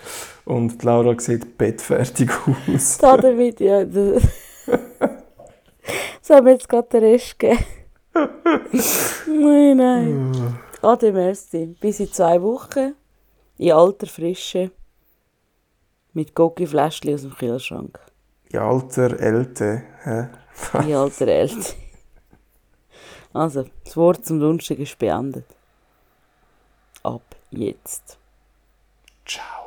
und Laura sieht bettfertig aus. Da damit, ja. Das das haben wir jetzt gerade den Rest gegeben. Nein, nein. Ade, merci. Bis in zwei Wochen. In alter Frische. Mit Gogi-Fläschchen aus dem Kühlschrank. Ja, alter Älte. hä? In alter Elt. Also, das Wort zum Lunstigen ist beendet. Ab jetzt. Ciao.